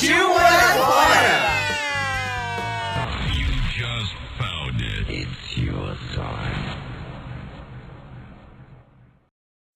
Partiu morar fora!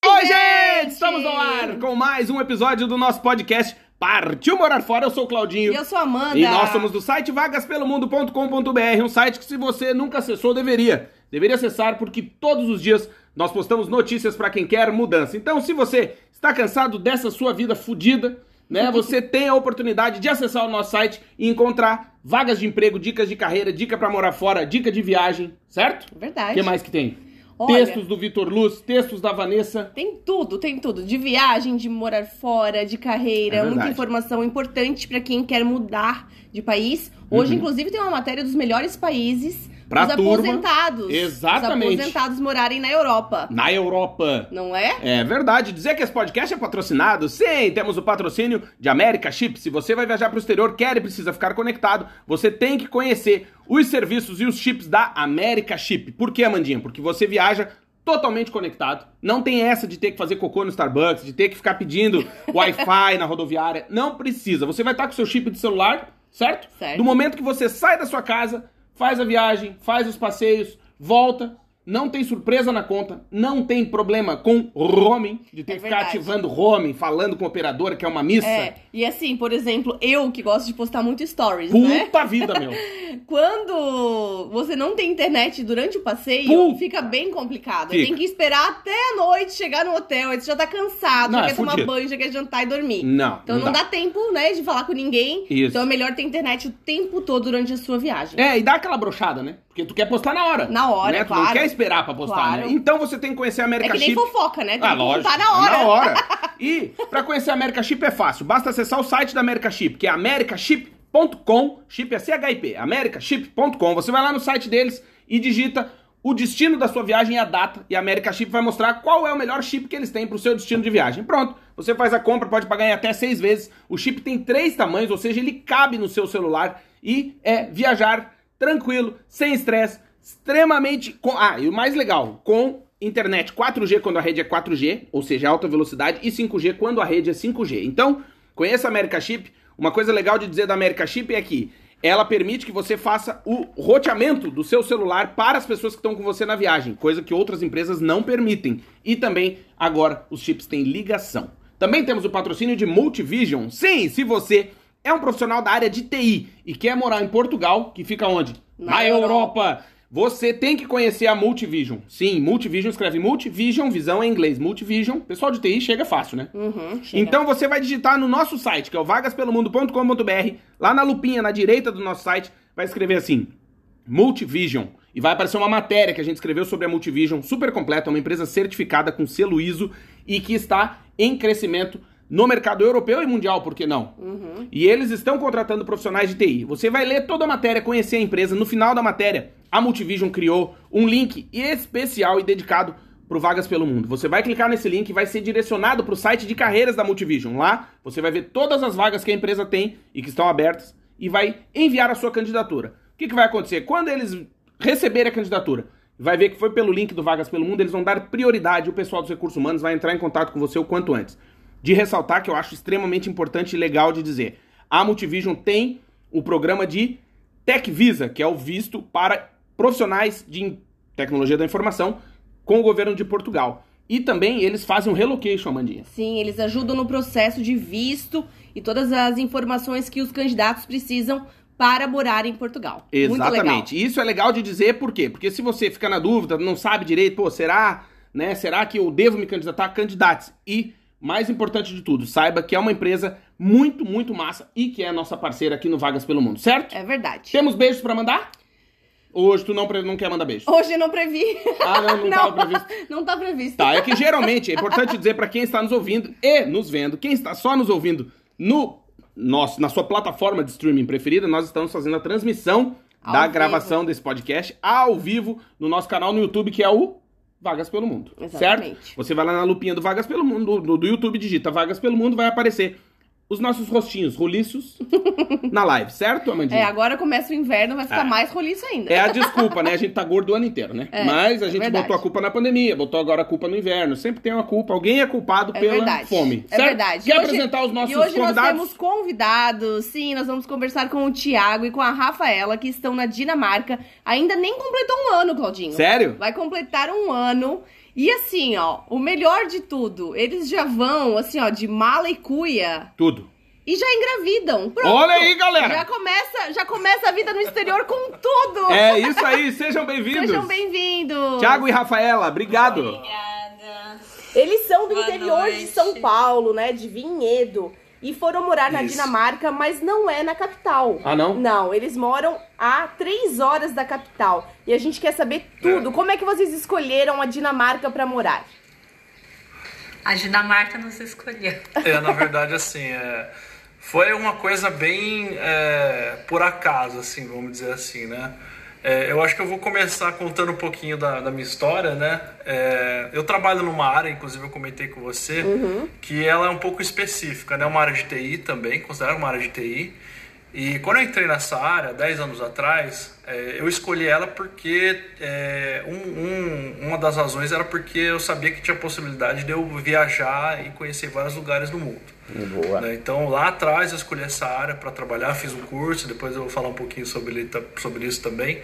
Oi, gente! Estamos no ar com mais um episódio do nosso podcast Partiu Morar Fora. Eu sou o Claudinho. E eu sou a Amanda. E nós somos do site vagaspelomundo.com.br, um site que se você nunca acessou, deveria. Deveria acessar porque todos os dias nós postamos notícias para quem quer mudança. Então, se você está cansado dessa sua vida fodida, né, você tem a oportunidade de acessar o nosso site e encontrar vagas de emprego, dicas de carreira, dica para morar fora, dica de viagem, certo? Verdade. O que mais que tem? Olha- Textos do Vitor Luz, textos da Vanessa. Tem tudo, tem tudo. De viagem, de morar fora, de carreira. É muita informação importante pra quem quer mudar de país. Hoje, inclusive, tem uma matéria dos melhores países Uhum. Pra dos turma. aposentados. Exatamente. Os aposentados morarem na Europa. Na Europa. Não é? É verdade. Dizer que esse podcast é patrocinado? Sim, temos o patrocínio de América Chip. Se você vai viajar para o exterior, quer e precisa ficar conectado, você tem que conhecer os serviços e os chips da América Chip. Por que, Amandinha? Porque você viaja totalmente conectado. Não tem essa de ter que fazer cocô no Starbucks, de ter que ficar pedindo Wi-Fi na rodoviária. Não precisa. Você vai estar com seu chip de celular, certo? Certo. Do momento que você sai da sua casa, faz a viagem, faz os passeios, volta, não tem surpresa na conta, não tem problema com roaming, de ter É que ficar ativando roaming, falando com operadora que é uma missa. É. E assim, por exemplo, eu que gosto de postar muito stories, né? Puta vida, meu. Quando você não tem internet durante o passeio, Puta. fica bem complicado. Fica. Tem que esperar até a noite chegar no hotel. Aí você já tá cansado, Não, já é quer tomar fudido. banho, já quer jantar e dormir. Não, Então não, não dá. dá. tempo, né, de falar com ninguém. Isso. Então é melhor ter internet o tempo todo durante a sua viagem. É, e dá aquela brochada, né? Porque tu quer postar na hora. Na hora, né? Tu não claro. quer esperar pra postar, Claro. né? Então você tem que conhecer a É América que nem Chip. fofoca, né? Tem Ah, que lógico. contar na hora. Na hora. E pra conhecer a America Chip é fácil. Basta acessar o site da America Chip, que é americaship.com. Chip é C-H-I-P. americaship.com. Você vai lá no site deles e digita o destino da sua viagem e a data. E a America Chip vai mostrar qual é o melhor chip que eles têm pro seu destino de viagem. Pronto. Você faz a compra, pode pagar em até seis vezes. O chip tem três tamanhos, ou seja, ele cabe no seu celular e é viajar tranquilo, sem estresse, extremamente. Com... Ah, e o mais legal, com internet 4G quando a rede é 4G, ou seja, alta velocidade, e 5G quando a rede é 5G. Então, conheça a America Chip. Uma coisa legal de dizer da America Chip é que ela permite que você faça o roteamento do seu celular para as pessoas que estão com você na viagem, coisa que outras empresas não permitem. E também, agora, os chips têm ligação. Também temos o patrocínio de Multivision. Sim, se você é um profissional da área de TI e quer morar em Portugal, que fica onde? Na Europa. Você tem que conhecer a Multivision. Sim, Multivision escreve Multivision, visão em inglês. Multivision, pessoal de TI chega fácil, né? Uhum, chega. Então você vai digitar no nosso site, que é o vagaspelomundo.com.br, lá na lupinha, na direita do nosso site, vai escrever assim: Multivision. E vai aparecer uma matéria que a gente escreveu sobre a Multivision, super completa, uma empresa certificada com selo ISO e que está em crescimento no mercado europeu e mundial, por que não? E eles estão contratando profissionais de TI. Você vai ler toda a matéria, conhecer a empresa. No final da matéria, a Multivision criou um link especial e dedicado para Vagas pelo Mundo. Você vai clicar nesse link e vai ser direcionado para o site de carreiras da Multivision. Lá você vai ver todas as vagas que a empresa tem e que estão abertas e vai enviar a sua candidatura. O que, que vai acontecer? Quando eles receberem a candidatura, vai ver que foi pelo link do Vagas pelo Mundo, eles vão dar prioridade, o pessoal dos recursos humanos vai entrar em contato com você o quanto antes. De ressaltar que eu acho extremamente importante e legal de dizer, a Multivision tem o programa de Tech Visa, que é o visto para profissionais de tecnologia da informação com o governo de Portugal. E também eles fazem um relocation, Amandinha. Sim, eles ajudam no processo de visto e todas as informações que os candidatos precisam para morar em Portugal. Exatamente. Isso é legal de dizer por quê? Porque se você fica na dúvida, não sabe direito, pô, será, né? Será que eu devo me candidatar? Candidate. E mais importante de tudo, saiba que é uma empresa muito, muito massa e que é a nossa parceira aqui no Vagas pelo Mundo, certo? É verdade. Temos beijos pra mandar? Hoje tu não, não quer mandar beijo. Hoje não previ. Ah, não, não tava previsto. Não tá previsto. Tá, é que geralmente é importante dizer pra quem está nos ouvindo e nos vendo, quem está só nos ouvindo no nosso, na sua plataforma de streaming preferida, nós estamos fazendo a transmissão Ao da vivo. gravação desse podcast ao vivo no nosso canal no YouTube, que é o Vagas pelo Mundo. Exatamente. Certo? Você vai lá na lupinha do Vagas pelo Mundo, do, do YouTube, digita Vagas pelo Mundo, vai aparecer os nossos rostinhos roliços na live, certo, Amandinha? É, agora começa o inverno, vai ficar Ah. mais roliço ainda. É a desculpa, né? A gente tá gordo o ano inteiro, né? É, Mas a é gente verdade. botou a culpa na pandemia, botou agora a culpa no inverno. Sempre tem uma culpa. Alguém é culpado É pela verdade. fome. É certo? verdade. Quer Hoje- apresentar os nossos E hoje convidados? nós temos convidados. Sim, nós vamos conversar com o Tiago e com a Rafaela, que estão na Dinamarca. Ainda nem completou um ano, Claudinho. Sério? Vai completar um ano. E assim, ó, o melhor de tudo, eles já vão, assim, ó, de mala e cuia Tudo. e já engravidam. Pronto. Olha aí, galera! Já começa, já começa a vida no exterior com tudo. É isso aí, sejam bem-vindos. Sejam bem-vindos. Tiago e Rafaela, obrigado. Obrigada. Eles são do Boa interior de noite. São Paulo, né? De Vinhedo. E foram morar na Isso. Dinamarca, mas não é na capital. Ah, não? Não, eles moram a três horas da capital. E a gente quer saber tudo. Como é que vocês escolheram a Dinamarca pra morar? A Dinamarca nos escolheu. É, na verdade, assim, é, foi uma coisa bem é, por acaso, assim, vamos dizer assim, né? É, eu acho que eu vou começar contando um pouquinho da, da minha história, né? É, eu trabalho numa área, inclusive eu comentei com você, que ela é um pouco específica, né? Uma área de TI também, considerada uma área de TI. E quando eu entrei nessa área, 10 anos atrás, é, eu escolhi ela porque é, um- um- uma das razões era porque eu sabia que tinha possibilidade de eu viajar e conhecer vários lugares do mundo. Boa. né? Então lá atrás eu escolhi essa área para trabalhar, fiz um curso, depois eu vou falar um pouquinho sobre, sobre isso também.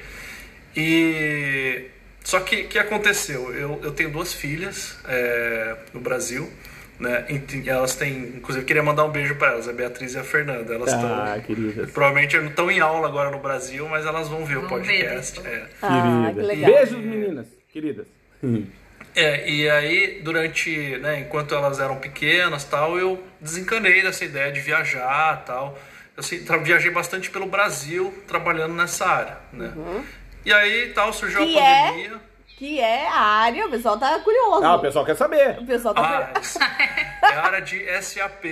E só que o que aconteceu? Eu, eu tenho duas filhas é, no Brasil. Né? E elas têm, inclusive, eu queria mandar um beijo para elas, a Beatriz e a Fernanda. Elas estão Ah, queridas. Provavelmente não estão em aula agora no Brasil, mas elas vão ver o Vão ver podcast. depois. É. Ah, que Queridas. legal. Beijos, meninas. Queridas. É, e aí, durante, né, enquanto elas eram pequenas tal, eu desencanei dessa ideia de viajar tal. Eu assim, tra- viajei bastante pelo Brasil trabalhando nessa área, né? E aí, tal, surgiu Que a é? pandemia. Que é a área, o pessoal tá curioso. Ah, o pessoal quer saber. O pessoal tá Ah, curioso. é a área de SAP,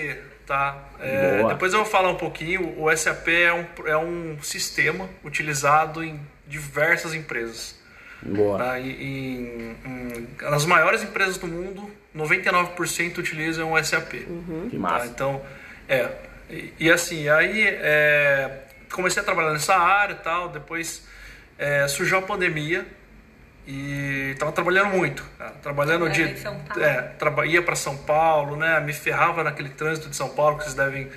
tá? É, depois eu vou falar um pouquinho. O SAP é um, é um sistema utilizado em diversas empresas. Boa. Tá? E, em, em- nas maiores empresas do mundo, 99% utilizam o SAP. Que Tá? massa. Então, é. E, e assim, aí é, comecei a trabalhar nessa área e tal. Depois é, surgiu a pandemia e tava trabalhando muito. cara. Trabalhando Trabalhava de. em São Paulo. É, traba, ia para São Paulo, né? Me ferrava naquele trânsito de São Paulo que vocês devem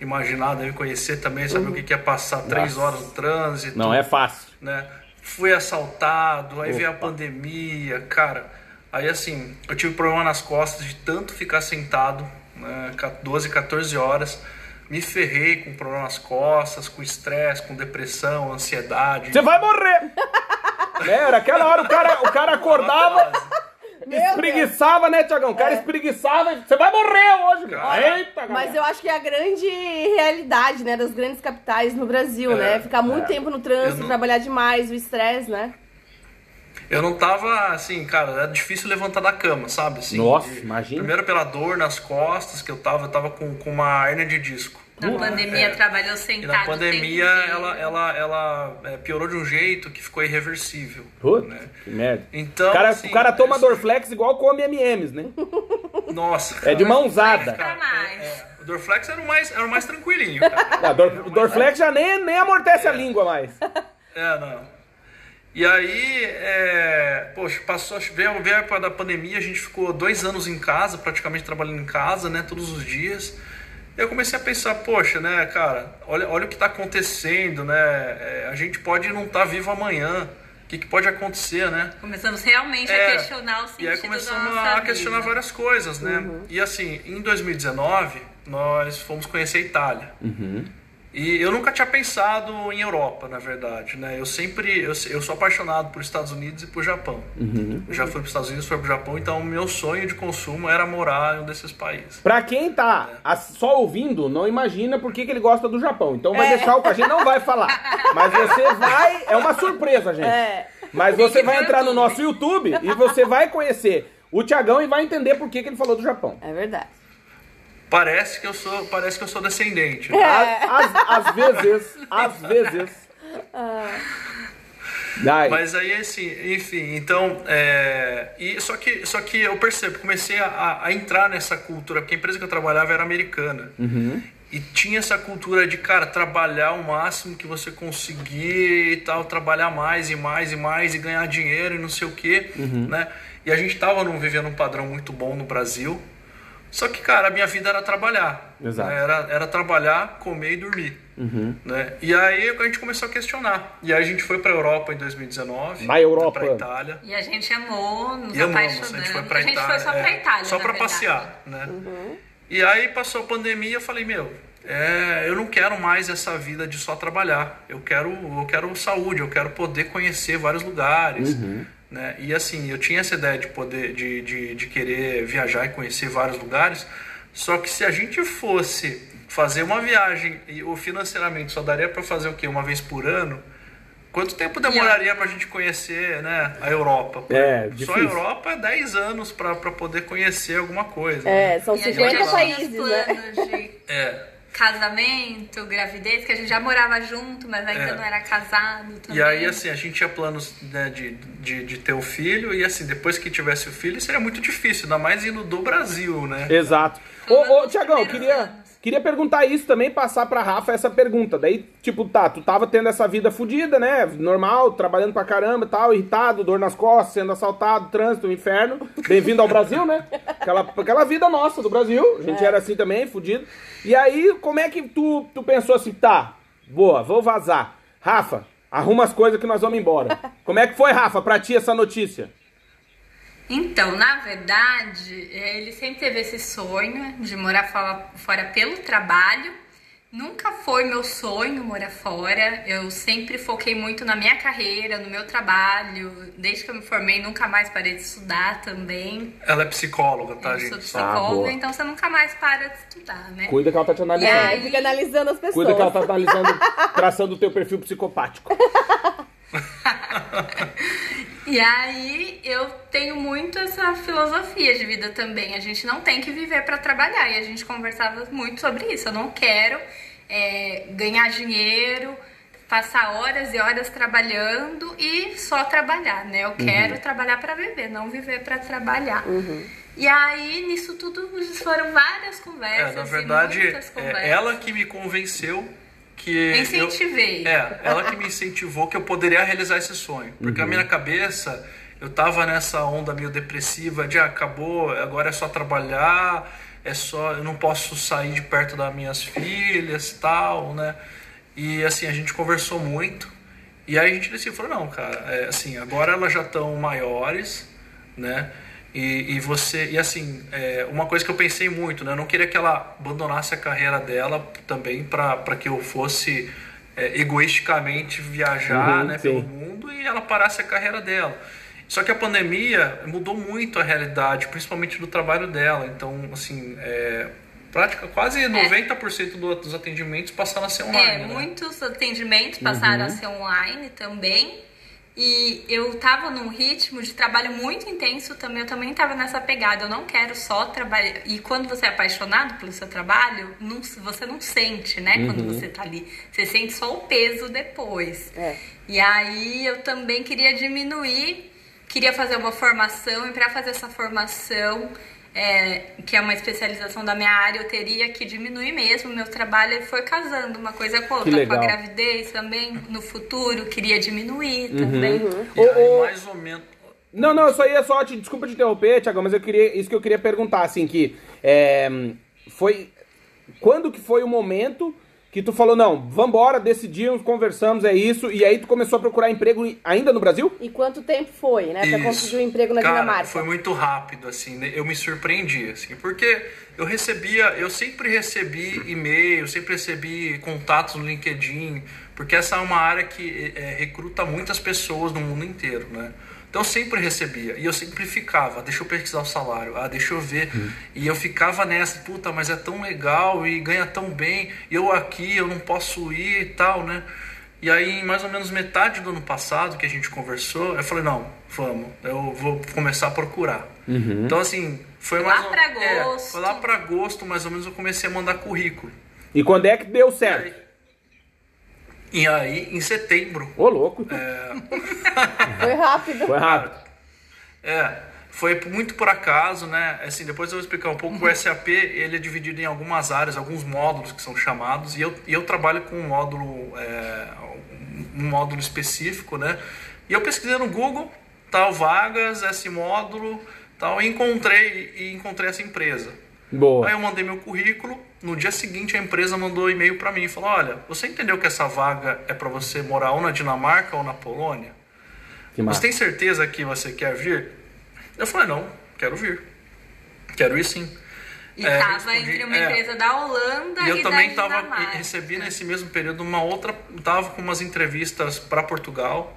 imaginar, devem conhecer também, saber o que que é passar três Nossa. horas no trânsito Não é fácil. né? Fui assaltado, aí veio a Opa. pandemia, cara. Aí assim, eu tive problema nas costas de tanto ficar sentado, né, 12, 14 horas. Me ferrei com problema nas costas, com estresse, com depressão, ansiedade. Você vai morrer! É, Era aquela hora o cara, o cara acordava, espreguiçava, né, Tiagão? O cara espreguiçava, você vai morrer hoje, cara. Eita, Mas galera. eu acho que é a grande realidade, né, das grandes capitais no Brasil, É, né? Ficar muito é. tempo no trânsito, não- trabalhar demais, o estresse, né? Eu não tava, assim, cara, era difícil levantar da cama, sabe? Assim, Nossa, E imagina. Primeiro pela dor nas costas que eu tava, eu tava com, com uma hernia de disco. Na pandemia É. trabalhou sentado. na pandemia ela, ela, ela é, piorou de um jeito que ficou irreversível. Puta, né? que merda. Então, o cara, assim, o cara toma isso- Dorflex igual come M&M's, né? Nossa. É de cara. mãozada. É, o Dorflex era o mais, era o mais tranquilinho, cara. Ah, Dor, o Dorflex já nem, nem amortece a língua mais. É, não. E aí, é, poxa, passou, veio, veio a época da pandemia, a gente ficou dois anos em casa, praticamente trabalhando em casa, né, todos os dias. E eu comecei a pensar, poxa, né, cara, olha, olha o que está acontecendo, né, é, a gente pode não estar vivo amanhã, o que, que pode acontecer, né? Começamos realmente É, a questionar o sentido E aí começamos da nossa a questionar vida. várias coisas, né? E assim, em 2019, nós fomos conhecer a Itália. E eu nunca tinha pensado em Europa, na verdade, né? Eu sempre, eu, eu sou apaixonado por Estados Unidos e por Japão. Eu já fui para os Estados Unidos, fui para o Japão, então o meu sonho de consumo era morar em um desses países. Pra quem tá as- só ouvindo, não imagina por que, que ele gosta do Japão. Então vai deixar o que a gente não vai falar. Mas você vai. É uma surpresa, gente. É. Mas você vai entrar no nosso YouTube e você vai conhecer o Tiagão e vai entender por que, que ele falou do Japão. É verdade. Parece que eu sou, parece que eu sou descendente. Às, às vezes, às vezes. Daí. Mas aí, assim, enfim, então, é, e, só, que, só que eu percebo, comecei a, a entrar nessa cultura, porque a empresa que eu trabalhava era americana. E tinha essa cultura de, cara, trabalhar o máximo que você conseguir e tal, trabalhar mais e mais e mais e ganhar dinheiro e não sei o quê, né? E a gente tava num, vivendo um padrão muito bom no Brasil, só que, cara, a minha vida era trabalhar. Exato. Era, era trabalhar, comer e dormir. Né? E aí a gente começou a questionar. E aí a gente foi pra Europa em 2019. Na Europa. Pra Itália. E a gente amou, nos E amamos, apaixonamos. a gente foi pra a gente Itália. foi só pra é, Itália. Só na pra verdade. passear, né? E aí passou a pandemia, eu falei, meu, é, eu não quero mais essa vida de só trabalhar. Eu quero, eu quero saúde, eu quero poder conhecer vários lugares. Né? E assim, eu tinha essa ideia de poder, de, de, de querer viajar e conhecer vários lugares. Só que se a gente fosse fazer uma viagem e o financeiramente só daria para fazer o quê? Uma vez por ano? Quanto tempo demoraria pra gente conhecer né, a Europa? É, Só a. Europa é 10 anos pra pra poder conhecer alguma coisa. né? É, são a gente 50 já tinha países, os né? planos de É. casamento, gravidez, que a gente já morava junto, mas ainda É. não era casado também. E aí, assim, a gente tinha planos né, de, de, de ter o filho, e assim, depois que tivesse o filho, seria muito difícil, ainda mais indo do Brasil, né? Exato. Ô, ô Tiagão, queria, anos. Queria perguntar isso também, passar pra Rafa essa pergunta. Daí, tipo, tá, tu tava tendo essa vida fodida, né? Normal, trabalhando pra caramba e tal, irritado, dor nas costas, sendo assaltado, trânsito, inferno. Bem-vindo ao Brasil, né? Aquela, aquela vida nossa do Brasil. A gente era assim também, fudido. E aí, como é que tu, tu pensou assim, tá, boa, vou vazar. Rafa, arruma as coisas que nós vamos embora. Como é que foi, Rafa, pra ti essa notícia? Então, na verdade, eh, ele sempre teve esse sonho de morar fora, fora pelo trabalho. Nunca foi meu sonho morar fora. Eu sempre foquei muito na minha carreira, no meu trabalho. Desde que eu me formei, nunca mais parei de estudar também. Ela é psicóloga, tá, eu sou gente? Ah, psicóloga, boa. então você nunca mais para de estudar, né? Cuida que ela tá te analisando. É, aí- fica analisando as pessoas. Cuida que ela tá analisando, traçando o teu perfil psicopático. E aí eu tenho muito essa filosofia de vida também. A gente não tem que viver para trabalhar. E a gente conversava muito sobre isso. Eu não quero é, ganhar dinheiro, passar horas e horas trabalhando e só trabalhar, né? Eu quero trabalhar para viver, não viver para trabalhar. E aí, nisso tudo, foram várias É, conversas. na e verdade, conversas. é ela que me convenceu que. Eu eu- incentivei. É, ela que me incentivou que eu poderia realizar esse sonho. Porque na minha cabeça, eu tava nessa onda meio depressiva de ah, acabou, agora é só trabalhar, é só. Eu não posso sair de perto das minhas filhas e tal, né? E assim, a gente conversou muito. E aí a gente decidiu, falou, não, cara, é, assim, agora elas já estão maiores, né? E, e você, e assim, é, uma coisa que eu pensei muito, né? Eu não queria que ela abandonasse a carreira dela também para que eu fosse é, egoisticamente viajar Uhum, né, pelo mundo e ela parasse a carreira dela. Só que a pandemia mudou muito a realidade, principalmente do trabalho dela. Então, assim, é, prática, quase 90% do- dos atendimentos passaram a ser online. É, né? muitos atendimentos passaram a ser online também. E eu tava num ritmo de trabalho muito intenso também. Eu também tava nessa pegada. Eu não quero só trabalhar. E quando você é apaixonado pelo seu trabalho, não- você não sente, né? Quando você tá ali. Você sente só o peso depois. É. E aí eu também queria diminuir, queria fazer uma formação, e para fazer essa formação, é, que é uma especialização da minha área, eu teria que diminuir mesmo o meu trabalho e foi casando uma coisa com a outra. Com a gravidez também, no futuro, queria diminuir também. E Ô, aí, mais ou menos. Não, não, eu só ia só te. Desculpa te interromper, Tiagão, mas eu queria. Isso que eu queria perguntar, assim, que. é, foi. Quando que foi o momento que tu falou, não, vambora, decidimos, conversamos, é isso, e aí tu começou a procurar emprego ainda no Brasil? E quanto tempo foi, né, pra Isso. conseguir um emprego na Cara, Dinamarca? Foi muito rápido, assim, né? eu me surpreendi, assim, porque eu recebia, eu sempre recebi e-mail, sempre recebi contatos no LinkedIn, porque essa é uma área que é, recruta muitas pessoas no mundo inteiro, né? Então eu sempre recebia, e eu sempre ficava, deixa eu pesquisar o salário, ah, deixa eu ver. E eu ficava nessa, puta, mas é tão legal e ganha tão bem, e eu aqui, eu não posso ir e tal, né? E aí, em mais ou menos metade do ano passado que a gente conversou, eu falei, não, vamos, eu vou começar a procurar. Então, assim, foi Lá mais ou- pra é, agosto. foi lá pra agosto, mais ou menos, eu comecei a mandar currículo. E quando é que deu certo? E aí, em setembro, Ô, louco. Foi rápido. Foi rápido. É, foi muito por acaso, né? Assim, depois eu vou explicar um pouco. O SAP ele é dividido em algumas áreas, alguns módulos que são chamados, e eu, e eu trabalho com um módulo, é, um módulo específico, né? E eu pesquisei no Google, tal vagas, esse módulo, tal, e encontrei e encontrei essa empresa. Aí Boa. eu mandei meu currículo. No dia seguinte, a empresa mandou e-mail para mim e falou: Olha, você entendeu que essa vaga é para você morar ou na Dinamarca ou na Polônia? Que Você tem certeza que você quer vir? Eu falei, não, quero vir. Quero ir sim. E É, tava respondi, entre uma é. empresa da Holanda E eu e também da tava, recebi nesse mesmo período uma outra, tava com umas entrevistas para Portugal,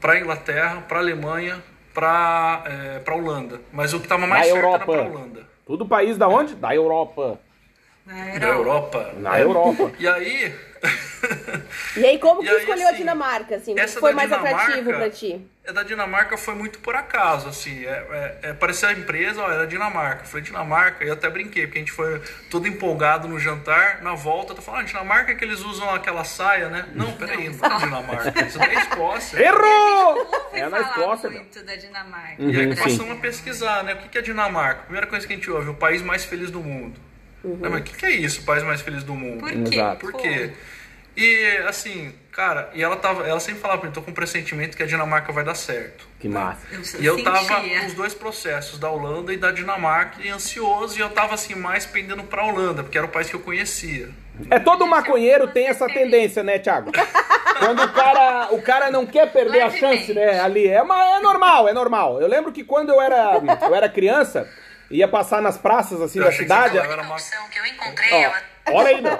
para Inglaterra, para Alemanha, para é, para Holanda. Mas o que tava mais Da certo Europa. era para Holanda. Tudo país da onde? Da Europa. Na Da Europa. Na É. Europa. E aí, E aí, como que aí, escolheu a assim, Dinamarca, assim? O que essa foi mais Dinamarca- atrativo pra ti? É da Dinamarca foi muito por acaso, assim. É, é, é, parecia a empresa, ó, era Dinamarca. Eu falei, Dinamarca, e eu até brinquei, porque a gente foi todo empolgado no jantar. Na volta, eu tô falando, ah, Dinamarca é que eles usam aquela saia, né? Não, peraí, não é Dinamarca. Isso daí é Escócia. Errou! É na Escócia, meu. muito da Dinamarca. E aí Uhum, sim. passamos a pesquisar, né? O que que é Dinamarca? Primeira coisa que a gente ouve, o país mais feliz do mundo. Né, Mas o que que é isso, o país mais feliz do mundo? Por quê? Exato. Por quê? E assim, cara, e ela tava, ela sempre falava pra mim, tô com um pressentimento que a Dinamarca vai dar certo. Que massa. Eu, E eu tava sentia. com os dois processos, da Holanda e da Dinamarca, e ansioso, e eu tava assim, mais pendendo pra Holanda, porque era o país que eu conhecia. É todo maconheiro tem essa tendência, né, Thiago? Quando o cara, o cara não quer perder a chance, né, ali. É, uma, é normal, é normal. Eu lembro que quando eu era, eu era criança, ia passar nas praças, assim, Eu da que cidade... falava, era uma- que eu encontrei, Ó, olha aí, meu.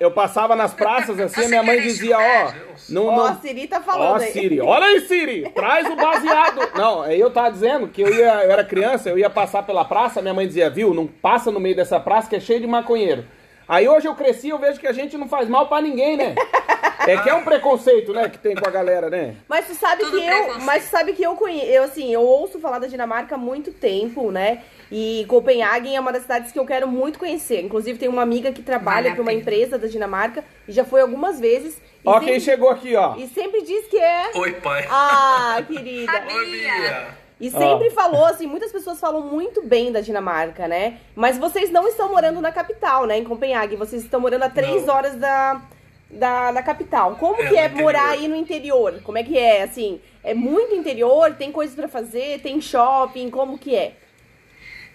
Eu passava nas praças, assim, a minha mãe dizia, ó... Não, Ó, não, a Siri tá Ó, falando aí. Siri, olha aí, Siri, traz o baseado. Não, aí eu tava dizendo que eu ia, eu era criança, eu ia passar pela praça, minha mãe dizia, viu, não passa no meio dessa praça que é cheio de maconheiro. Aí hoje eu cresci, eu vejo que a gente não faz mal pra ninguém, né? É que é um preconceito, né, que tem com a galera, né? Mas tu sabe Tudo que eu, mas tu sabe que eu conheço, eu assim, eu ouço falar da Dinamarca há muito tempo, né? E Copenhague é uma das cidades que eu quero muito conhecer. Inclusive tem uma amiga que trabalha Vale para uma empresa da Dinamarca e já foi algumas vezes. E Ó sempre, quem chegou aqui, ó. E sempre diz que é Oi, pai. Ah, querida. Sabia. Oi, Bia. E sempre Ó. falou, assim, muitas pessoas falam muito bem da Dinamarca, né? Mas vocês não estão morando na capital, né? Em Copenhague. Vocês estão morando a três Não. horas da, da, da capital. Como É, que é morar aí no interior? Como é que é, assim? É muito interior? Tem coisas pra fazer? Tem shopping? Como que é?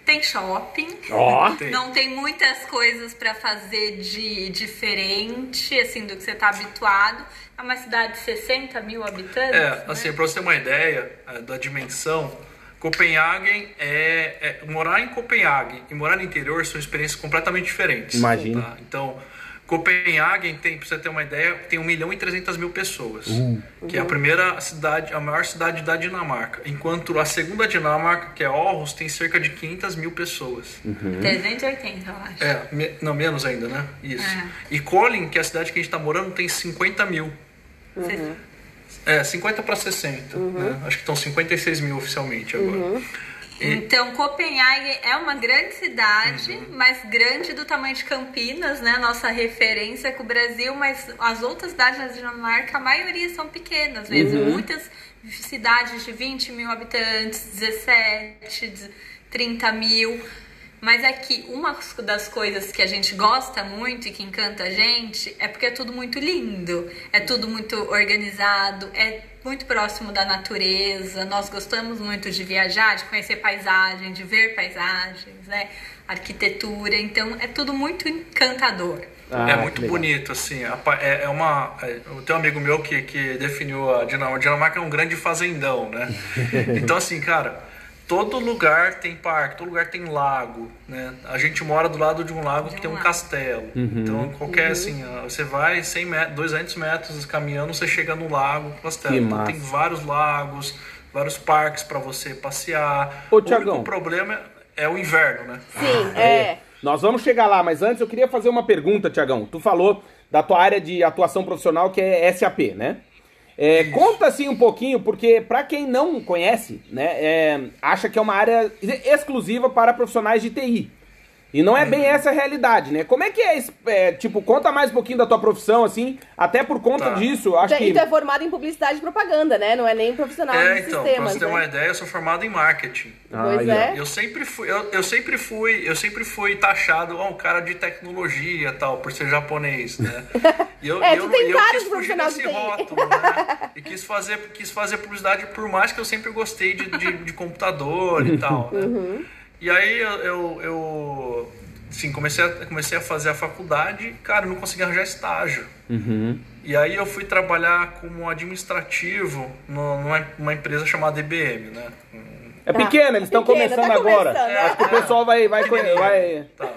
Tem shopping. Ó. Tem. Não tem muitas coisas pra fazer de diferente, assim, do que você tá habituado. É uma cidade de 60 mil habitantes. É, né? assim, pra você ter uma ideia é, da dimensão, Copenhague é, é- Morar em Copenhague e morar no interior são experiências completamente diferentes. Imagino. tá? Então, Copenhague tem, pra você ter uma ideia, tem 1 milhão e 300 mil pessoas. Que é a primeira cidade, a maior cidade da Dinamarca. Enquanto a segunda Dinamarca, que é Aarhus, tem cerca de 500 mil pessoas. 380, eu acho. É, me- não, menos ainda, né? Isso. É. E Colin, que é a cidade que a gente tá morando, tem 50 mil. Você- É, 50 para 60. Né? Acho que estão 56 mil oficialmente agora. E- Então, Copenhague é uma grande cidade, Uhum. mas grande do tamanho de Campinas, né? Nossa referência com o Brasil, mas as outras cidades da Dinamarca, a maioria são pequenas mesmo. Uhum. Muitas cidades de 20 mil habitantes, 17, 30 mil. Mas é que uma das coisas que a gente gosta muito e que encanta a gente é porque é tudo muito lindo, é tudo muito organizado, é muito próximo da natureza. Nós gostamos muito de viajar, de conhecer paisagem, de ver paisagens, né? Arquitetura, então é tudo muito encantador. Ah, é muito bonito, assim. É, é uma. É, tenho um amigo meu que, que definiu a Dinamarca. A Dinamarca é um grande fazendão, né? Então, assim, cara, todo lugar tem parque, todo lugar tem lago, né? A gente mora do lado de um lago que tem um castelo. Uhum. Então, qualquer, uhum. assim, você vai 100 metros, 200 metros caminhando, você chega no lago, castelo. Que então, tem vários lagos, vários parques para você passear. Ô, o único problema é o inverno, né? Sim, é. Nós vamos chegar lá, mas antes eu queria fazer uma pergunta, Tiagão. Tu falou da tua área de atuação profissional, que é SAP, né? É, conta assim um pouquinho, porque para quem não conhece, né, é, acha que é uma área exclusiva para profissionais de TI. E não é bem uhum. essa a realidade, né? Como é que é, é, Tipo, conta mais um pouquinho da tua profissão, assim, até por conta tá. disso, acho e que... E tu é formado em publicidade e propaganda, né? Não é nem profissional é, então, sistemas, pra você ter né? uma ideia, eu sou formado em marketing. Pois é. Eu sempre fui, eu, eu, sempre fui, eu sempre fui taxado, ó, um cara de tecnologia tal, por ser japonês, né? E eu, é, tu eu, tem eu, quis fugir desse rótulo, né? E quis fazer, quis fazer publicidade, por mais que eu sempre gostei de, de, de computador e tal, né? Uhum. E aí eu, eu, eu Sim, comecei a, comecei a fazer a faculdade cara, não consegui arranjar estágio. Uhum. E aí eu fui trabalhar como administrativo numa, numa empresa chamada IBM, né? É pequena, eles estão começando tá agora. Começando, é, Acho que o pessoal vai... vai, vai... Tá.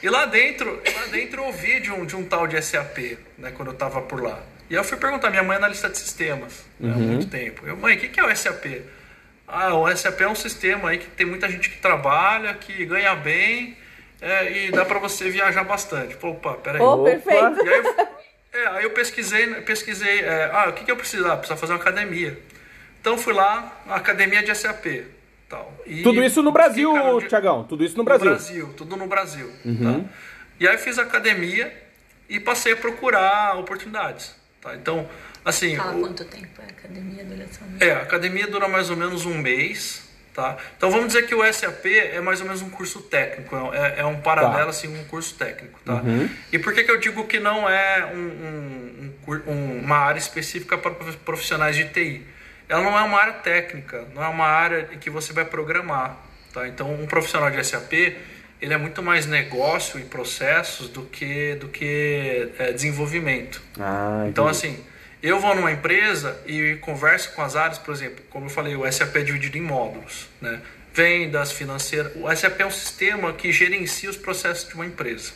E lá dentro, lá dentro eu ouvi de um, de um tal de SAP, né, quando eu tava por lá. E eu fui perguntar, minha mãe é analista de sistemas, né, uhum. há muito tempo. Eu, mãe, o que, que é o SAP? Ah, o SAP é um sistema aí que tem muita gente que trabalha, que ganha bem é, e dá para você viajar bastante. Pô, opa, peraí. Oh, perfeito. E aí, eu, é, aí eu pesquisei, pesquisei é, ah, o que, que eu precisava? Precisava fazer uma academia. Então fui lá, na academia de SAP. Tal. E tudo isso no Brasil, de... Tiagão? Tudo isso no Brasil? No Brasil, tudo no Brasil. Uhum. Tá? E aí fiz academia e passei a procurar oportunidades. Tá? Então, assim... Fala o... quanto tempo é a academia duração? É, a academia dura mais ou menos um mês. Tá? Então vamos dizer que o SAP é mais ou menos um curso técnico, é, é um paralelo tá. assim, um curso técnico. Tá? Uhum. E por que, que eu digo que não é um, um, um, uma área específica para profissionais de TI? Ela não é uma área técnica, não é uma área que você vai programar. Tá? Então um profissional de SAP ele é muito mais negócio e processos do que, do que é, desenvolvimento. Ah, então assim eu vou numa empresa e converso com as áreas, por exemplo, como eu falei, o SAP é dividido em módulos, né? Vendas, financeira. O SAP é um sistema que gerencia os processos de uma empresa.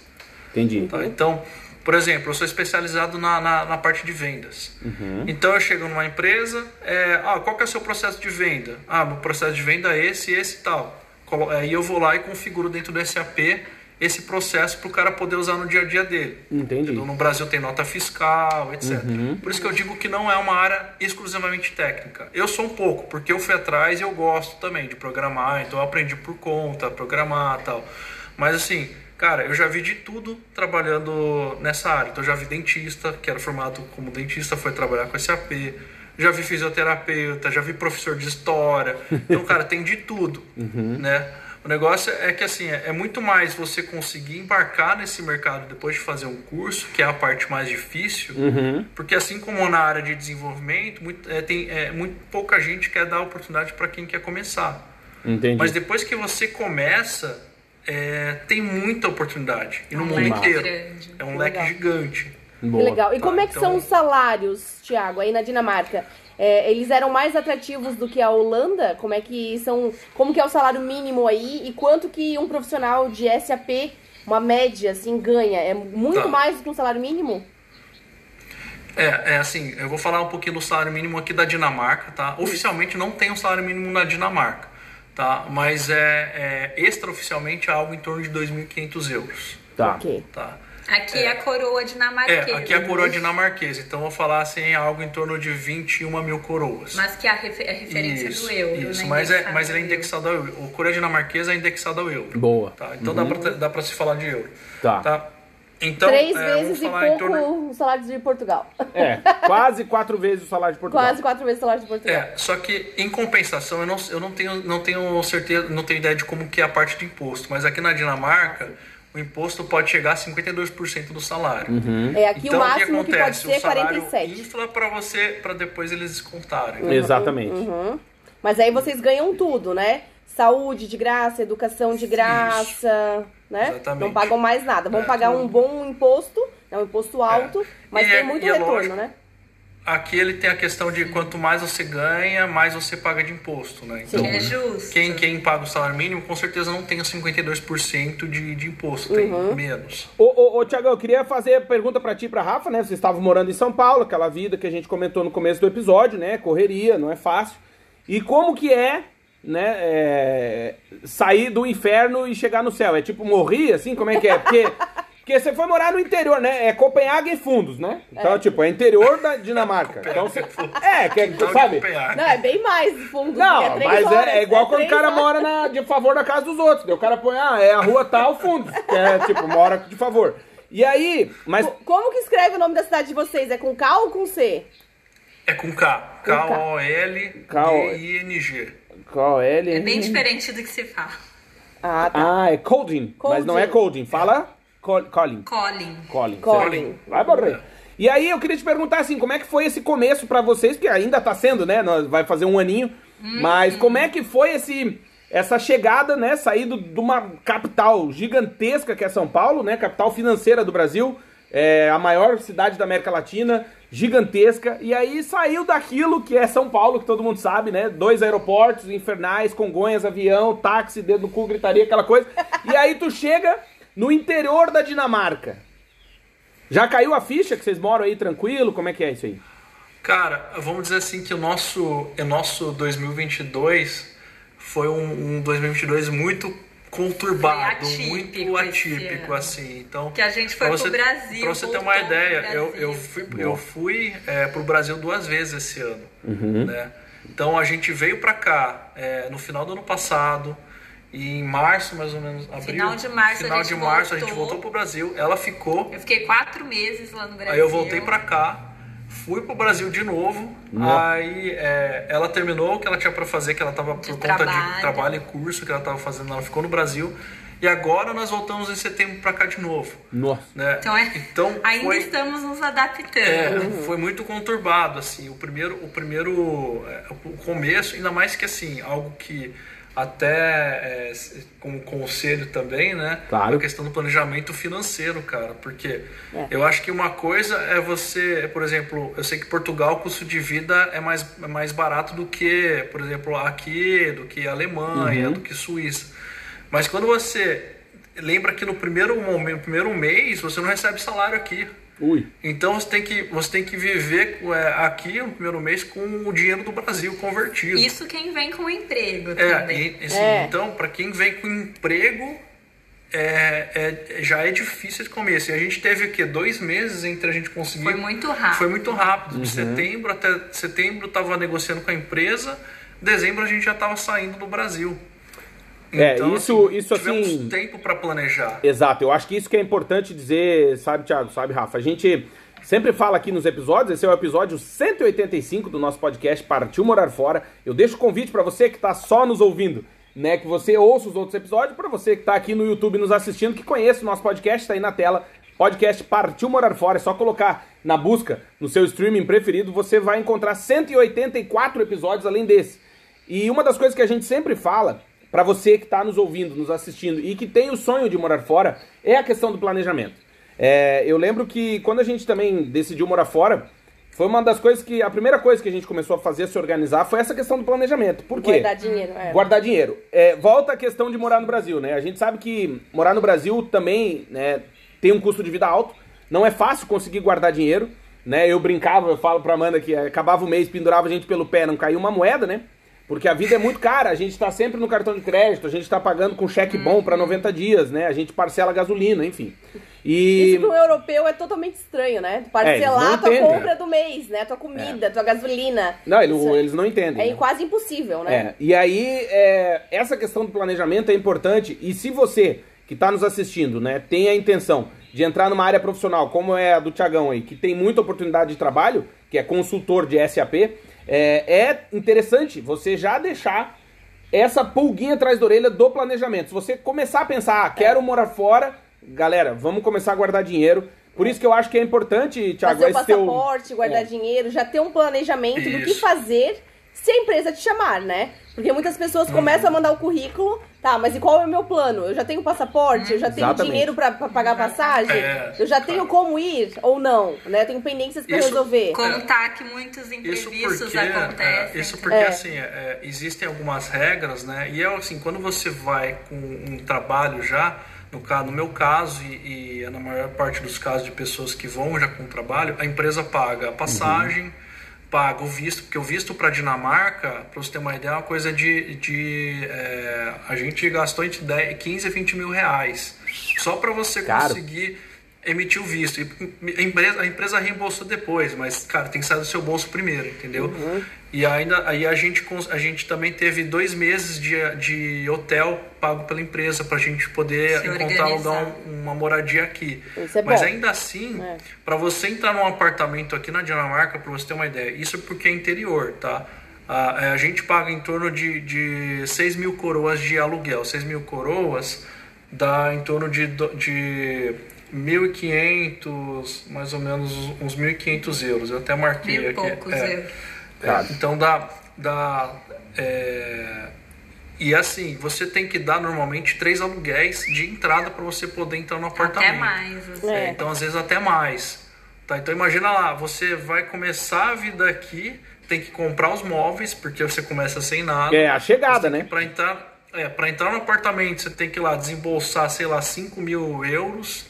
Entendi. Tá? Então, por exemplo, eu sou especializado na, na, na parte de vendas. Uhum. Então eu chego numa empresa, é, ah, qual que é o seu processo de venda? Ah, meu processo de venda é esse, esse e tal. Aí eu vou lá e configuro dentro do SAP esse processo para o cara poder usar no dia a dia dele. Entendi. Então, no Brasil tem nota fiscal, etc. Uhum. Por isso que eu digo que não é uma área exclusivamente técnica. Eu sou um pouco, porque eu fui atrás e eu gosto também de programar, então eu aprendi por conta, programar tal. Mas assim, cara, eu já vi de tudo trabalhando nessa área. Então eu já vi dentista, que era formado como dentista, foi trabalhar com SAP. Já vi fisioterapeuta, já vi professor de história. Então, cara, tem de tudo, uhum. né? O negócio é que assim, é muito mais você conseguir embarcar nesse mercado depois de fazer um curso, que é a parte mais difícil, uhum. porque assim como na área de desenvolvimento, muito, é, tem é, muito pouca gente quer dar oportunidade para quem quer começar. Entendi. Mas depois que você começa, é, tem muita oportunidade. E no é um mundo inteiro. Grande. É um leque legal. gigante. Boa. Que legal. E como é que então... são os salários, Tiago, aí na Dinamarca? É, eles eram mais atrativos do que a Holanda? Como é que são. Como que é o salário mínimo aí? E quanto que um profissional de SAP, uma média, assim, ganha? É muito tá. mais do que um salário mínimo? É, é assim, eu vou falar um pouquinho do salário mínimo aqui da Dinamarca, tá? Oficialmente não tem um salário mínimo na Dinamarca, tá? Mas é, é extraoficialmente é algo em torno de 2.500 euros. Tá. Ok. Tá. Aqui é, a coroa dinamarquesa. É, aqui é a coroa dinamarquesa. Então eu vou falar assim, algo em torno de 21 mil coroas. Mas que é a, refer a referência isso, do euro. Isso, né? mas, é, mas ele é indexado ao euro. O coroa dinamarquesa é indexado ao euro. Boa. Tá? Então uhum. dá, pra se falar de euro. Tá. tá? Então, Três é, vezes e pouco torno- o salário de Portugal. É, quase quatro vezes o salário de Portugal. Quase quatro vezes o salário de Portugal. É, só que em compensação, eu não, eu não tenho, não tenho certeza, não tenho ideia de como que é a parte de imposto, mas aqui na Dinamarca, o imposto pode chegar a 52% do salário. É, aqui então, o máximo o que que, pode acontece? ser é o salário 47. infla para você, para depois eles descontarem. Exatamente. Mas aí vocês ganham tudo, né? Saúde de graça, educação de graça, né? Exatamente. Não pagam mais nada. Vão É, pagar um tudo. bom imposto, é um imposto alto, mas E tem é- muito é retorno, lógico. né? Aqui ele tem a questão de quanto mais você ganha, mais você paga de imposto, né? Então, É justo. quem, quem paga o salário mínimo, com certeza não tem os 52% de, de imposto, tem Uhum. menos. Ô, ô, ô Tiagão, eu queria fazer a pergunta pra ti e pra Rafa, né? Vocês estavam morando em São Paulo, aquela vida que a gente comentou no começo do episódio, né? Correria, não é fácil. E como que é, né? é, sair do inferno e chegar no céu? É tipo morrer, assim? Como é que é? Porque, porque você foi morar no interior, né? É Copenhague e Fundos, né? Então, tipo, é interior da Dinamarca. então, você, é, que é, Então, sabe? Não, é bem mais fundo. Não, é três mas horas, é, é igual quando o cara horas. mora na, de favor da casa dos outros. Daí o cara põe, ah, é a rua tal, fundos. Que é, tipo, mora de favor. E aí, mas Co- Como que escreve o nome da cidade de vocês? É com K ou com C? É com K. K-O-L-D-I-N-G. qual é? É bem diferente do que se fala. Ah, tá. Ah, é Colding, mas não é Colding. Fala Col Colin. Colin. Colin. Colin. Vai morrer. E aí eu queria te perguntar assim, como é que foi esse começo pra vocês, porque ainda tá sendo, né? Nós vai fazer um aninho. Mas como é que foi esse essa chegada, né, saído de uma capital gigantesca que é São Paulo, né, capital financeira do Brasil, é a maior cidade da América Latina, gigantesca, e aí saiu daquilo que é São Paulo, que todo mundo sabe, né, dois aeroportos infernais, Congonhas, avião, táxi, dedo no cu, gritaria, aquela coisa, e aí tu chega no interior da Dinamarca. Já caiu a ficha que vocês moram aí tranquilo? Como é que é isso aí? Cara, vamos dizer assim que o nosso, o nosso 2022 foi um, um 2022 muito conturbado, atípico muito atípico, assim. Então, Que a gente foi pra pro Brasil, Pra você ter uma ideia, eu, eu fui, eu fui é, pro Brasil duas vezes esse ano, Uhum. né? Então a gente veio pra cá é, no final do ano passado e em março, mais ou menos, abril. Final de março a final gente de março a gente voltou. voltou pro Brasil. Ela ficou Eu fiquei quatro meses lá no Brasil. Aí eu voltei pra cá, fui pro Brasil de novo. Aí é, ela terminou o que ela tinha pra fazer, que ela tava por conta trabalho. de trabalho e curso que ela tava fazendo, ela ficou no Brasil. E agora nós voltamos em setembro pra cá de novo. Nossa. Né? Então, é, Então, ainda foi, estamos nos adaptando. é, foi muito conturbado, assim, o primeiro, o primeiro, é, o começo, ainda mais que assim, algo que até é, como conselho também, né? Claro. A questão do planejamento financeiro, cara, porque É. eu acho que uma coisa é você, por exemplo, eu sei que Portugal o custo de vida é mais, é mais barato do que, por exemplo, aqui, do que Alemanha, Uhum. do que Suíça. Mas quando você lembra que no primeiro momento, no primeiro mês, você não recebe salário aqui. Ui. Então você tem que, você tem que viver é, aqui no primeiro mês com o dinheiro do Brasil convertido. Isso quem vem com emprego É, também. e, assim, É. então, para quem vem com emprego, é, é- já é difícil esse começo. E a gente teve o quê? Dois meses entre a gente conseguir. Foi muito rápido. Foi muito rápido. De setembro até setembro estava negociando com a empresa, dezembro a gente já estava saindo do Brasil. É, isso- isso, tivemos assim- tempo para planejar. Exato, eu acho que isso que é importante dizer, sabe, Thiago, sabe, Rafa? A gente sempre fala aqui nos episódios, esse é o episódio 185 do nosso podcast Partiu Morar Fora. Eu deixo o convite para você que tá só nos ouvindo, né, que você ouça os outros episódios, para você que tá aqui no YouTube nos assistindo, que conheça o nosso podcast, tá aí na tela. Podcast Partiu Morar Fora, é só colocar na busca, no seu streaming preferido, você vai encontrar 184 episódios além desse. E uma das coisas que a gente sempre fala, para você que está nos ouvindo, nos assistindo e que tem o sonho de morar fora, é a questão do planejamento. É, eu lembro que quando a gente também decidiu morar fora, foi uma das coisas que. A primeira coisa que a gente começou a fazer, se organizar, foi essa questão do planejamento. Por quê? Guardar dinheiro. É. Guardar dinheiro. É, volta a questão de morar no Brasil, né? A gente sabe que morar no Brasil também né, tem um custo de vida alto. Não é fácil conseguir guardar dinheiro, né? Eu brincava, eu falo pra Amanda que acabava o mês, pendurava a gente pelo pé, não caía uma moeda, né? Porque a vida é muito cara, a gente tá sempre no cartão de crédito, a gente tá pagando com cheque bom pra 90 dias, né? A gente parcela gasolina, enfim. E Isso para um europeu é totalmente estranho, né? É, Parcelar a tua entendem. compra do mês, né? Tua comida, tua gasolina. não, eles, Isso eles não entendem. É né? quase impossível, né? É, e aí, é, essa questão do planejamento é importante. E se você que está nos assistindo, né, tem a intenção de entrar numa área profissional, como é a do Tiagão aí, que tem muita oportunidade de trabalho, que é consultor de SAP, é, é interessante você já deixar essa pulguinha atrás da orelha do planejamento. Se você começar a pensar, ah, quero morar fora, galera, vamos começar a guardar dinheiro. Por isso que eu acho que é importante, Thiago, Fazer o esse teu- passaporte, guardar É. dinheiro, já ter um planejamento do que Isso. fazer se a empresa te chamar, né? Porque muitas pessoas Uhum. começam a mandar o currículo, tá, mas e qual é o meu plano? Eu já tenho passaporte, eu já tenho Exatamente. dinheiro pra, pra pagar passagem, É, eu já tenho como ir ou não, né? Eu tenho pendências pra Isso- resolver. Contar que muitos Isso imprevistos porque, acontecem. é, isso porque É. assim, é, existem algumas regras, né? E é assim, quando você vai com um trabalho já, no, caso, no meu caso e, e na maior parte dos casos de pessoas que vão já com trabalho, a empresa paga a passagem, paga o visto, porque o visto para Dinamarca, para você ter uma ideia, é uma coisa de. de é, a gente gastou entre 10, 15 a 20 mil reais. Só para você conseguir emitir o visto. E a empresa, a empresa reembolsou depois, mas, cara, tem que sair do seu bolso primeiro, entendeu? Uhum. E ainda aí a gente, a gente também teve dois meses de, de hotel pago pela empresa pra gente poder Se encontrar organizar. lugar, um- uma moradia aqui. Isso é mas bom. ainda assim, É. pra você entrar num apartamento aqui na Dinamarca, pra você ter uma ideia, isso porque é interior, tá? A, é, a gente paga em torno de, de 6 mil coroas de aluguel. 6 mil coroas dá em torno de, de 1.500, mais ou menos uns 1.500 euros. Eu até marquei Mil e aqui. poucos É. euros. Tá. Então dá. dá é, E assim, você tem que dar normalmente três aluguéis de entrada para você poder entrar no apartamento. Até mais. assim. É, É. então, às vezes, até mais. Tá? Então, imagina lá, você vai começar a vida aqui, tem que comprar os móveis, porque você começa sem nada. É, a chegada, né? Para entrar, é, pra entrar no apartamento, você tem que ir lá desembolsar, sei lá, 5 mil euros.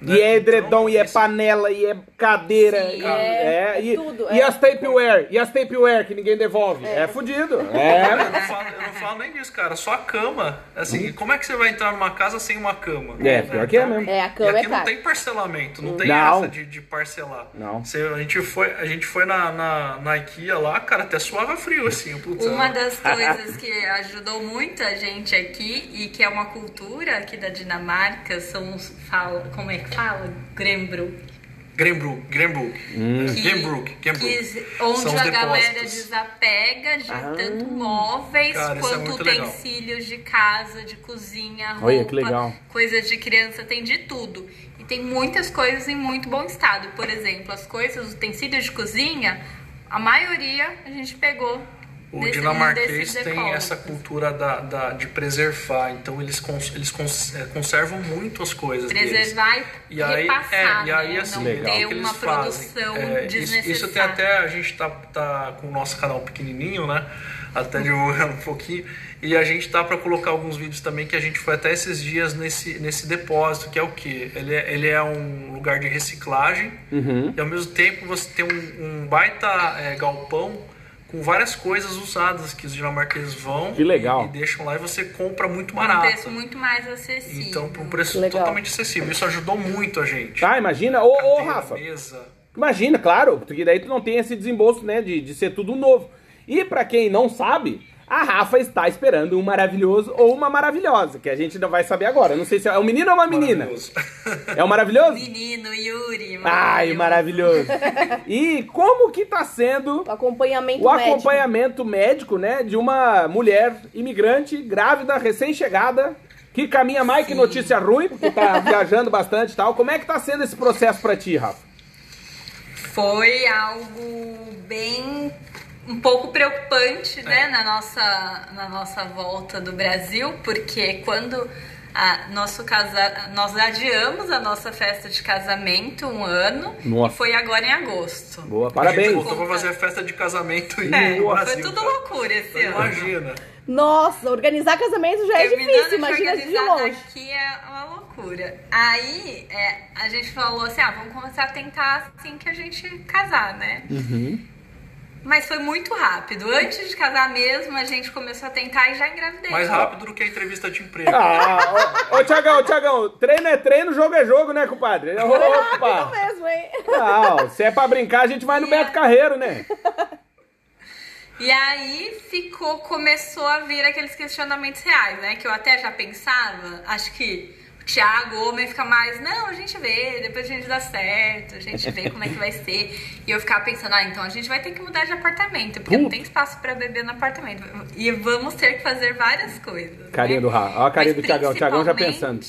Né? E é edredom, Então, e é isso- panela, e é cadeira, Sim, e, é, é, e, tudo, e é. as tapeware, e as tapeware que ninguém devolve. É, fudido. É. Eu não, falo, eu não falo nem disso, cara. Só a cama. Assim, como é que você vai entrar numa casa sem uma cama? É, pior que é mesmo. É, a E cama aqui é não cara. tem parcelamento, não tem Não. essa de, de parcelar. Não. Você- a gente foi, a gente foi na, na, na IKEA lá, cara, até suava frio, assim. Putz, Uma das coisas que ajudou muito a gente aqui e que é uma cultura aqui da Dinamarca são os fala, como é que fala? Grembro. Grenbrook, Grenbrook. Que, Grenbrook, Grenbrook. que- onde São a galera desapega de tanto móveis Cara, é quanto legal. utensílios de casa, de cozinha, roupa, Olha, que legal. coisas de criança, tem de tudo. E tem muitas coisas em muito bom estado. Por exemplo, as coisas, os utensílios de cozinha, a maioria a gente pegou. O desse- dinamarquês desses tem essa cultura da, da- de preservar, então eles, cons- eles cons- é, conservam muito as coisas deles. Preservar e, E aí, repassar, é, e aí né? assim, não Legal. ter que uma produção é, isso, desnecessária. isso tem até, a gente tá, tá com o nosso canal pequenininho, né? Até divulgando um pouquinho. E a gente tá para colocar alguns vídeos também que a gente foi até esses dias nesse, nesse depósito, que é o quê? Ele é, ele é um lugar de reciclagem Uhum. e ao mesmo tempo você tem um, um baita é, galpão com várias coisas usadas que os dinamarqueses vão Que legal. E, e deixam lá e você compra muito Por um barato. preço muito mais acessível. Então, por um preço Legal. totalmente acessível. Isso ajudou muito a gente. Tá, imagina. Ô, ô, Rafa. mesa. Imagina, claro, porque daí tu não tem esse desembolso, né, de, de ser tudo novo. E pra quem não sabe, a Rafa está esperando um maravilhoso ou uma maravilhosa, que a gente ainda vai saber agora. Não sei se é um menino ou uma menina. Maravilhoso. É um maravilhoso? Menino, Yuri. Ai, maravilhoso. E como que tá sendo O acompanhamento o médico. acompanhamento médico, né, de uma mulher imigrante, grávida, recém-chegada, que caminha mais que notícia ruim, porque tá viajando bastante e tal. Como é que tá sendo esse processo pra ti, Rafa? Foi algo bem um pouco preocupante, né, na nossa na nossa volta do Brasil, porque quando a nosso casa, nós adiamos a nossa festa de casamento um ano Nossa. e foi agora em agosto. Boa, A gente parabéns. voltou pra fazer a festa de casamento e É, no foi Brasil. tudo loucura esse ano. Imagina. Nossa, organizar casamento já é Terminando difícil, de imagina de organizar longe. daqui é uma loucura. Aí é, a gente falou assim, ah, vamos começar a tentar assim que a gente casar, né? Uhum. Mas foi muito rápido. Antes de casar mesmo, a gente começou a tentar e já engravidei. Mais rápido do que a entrevista de emprego. Ah, ô, ô Tiagão, Tiagão, treino é treino, jogo é jogo, né, compadre? Não Opa! mesmo, hein? Não, se é pra brincar, a gente vai no E é- Beto Carreiro, né? E aí ficou, começou a vir aqueles questionamentos reais, né? Que eu até já pensava. Acho que Tiago, o homem, fica mais, não, a gente vê, depois a gente dá certo, a gente vê como é que vai ser. E eu ficava pensando, ah, então a gente vai ter que mudar de apartamento, porque não tem espaço pra beber no apartamento. E vamos ter que fazer várias coisas. Carinha né? do Rafa. Olha a carinha Mas do Tiagão. O Tiagão já pensando.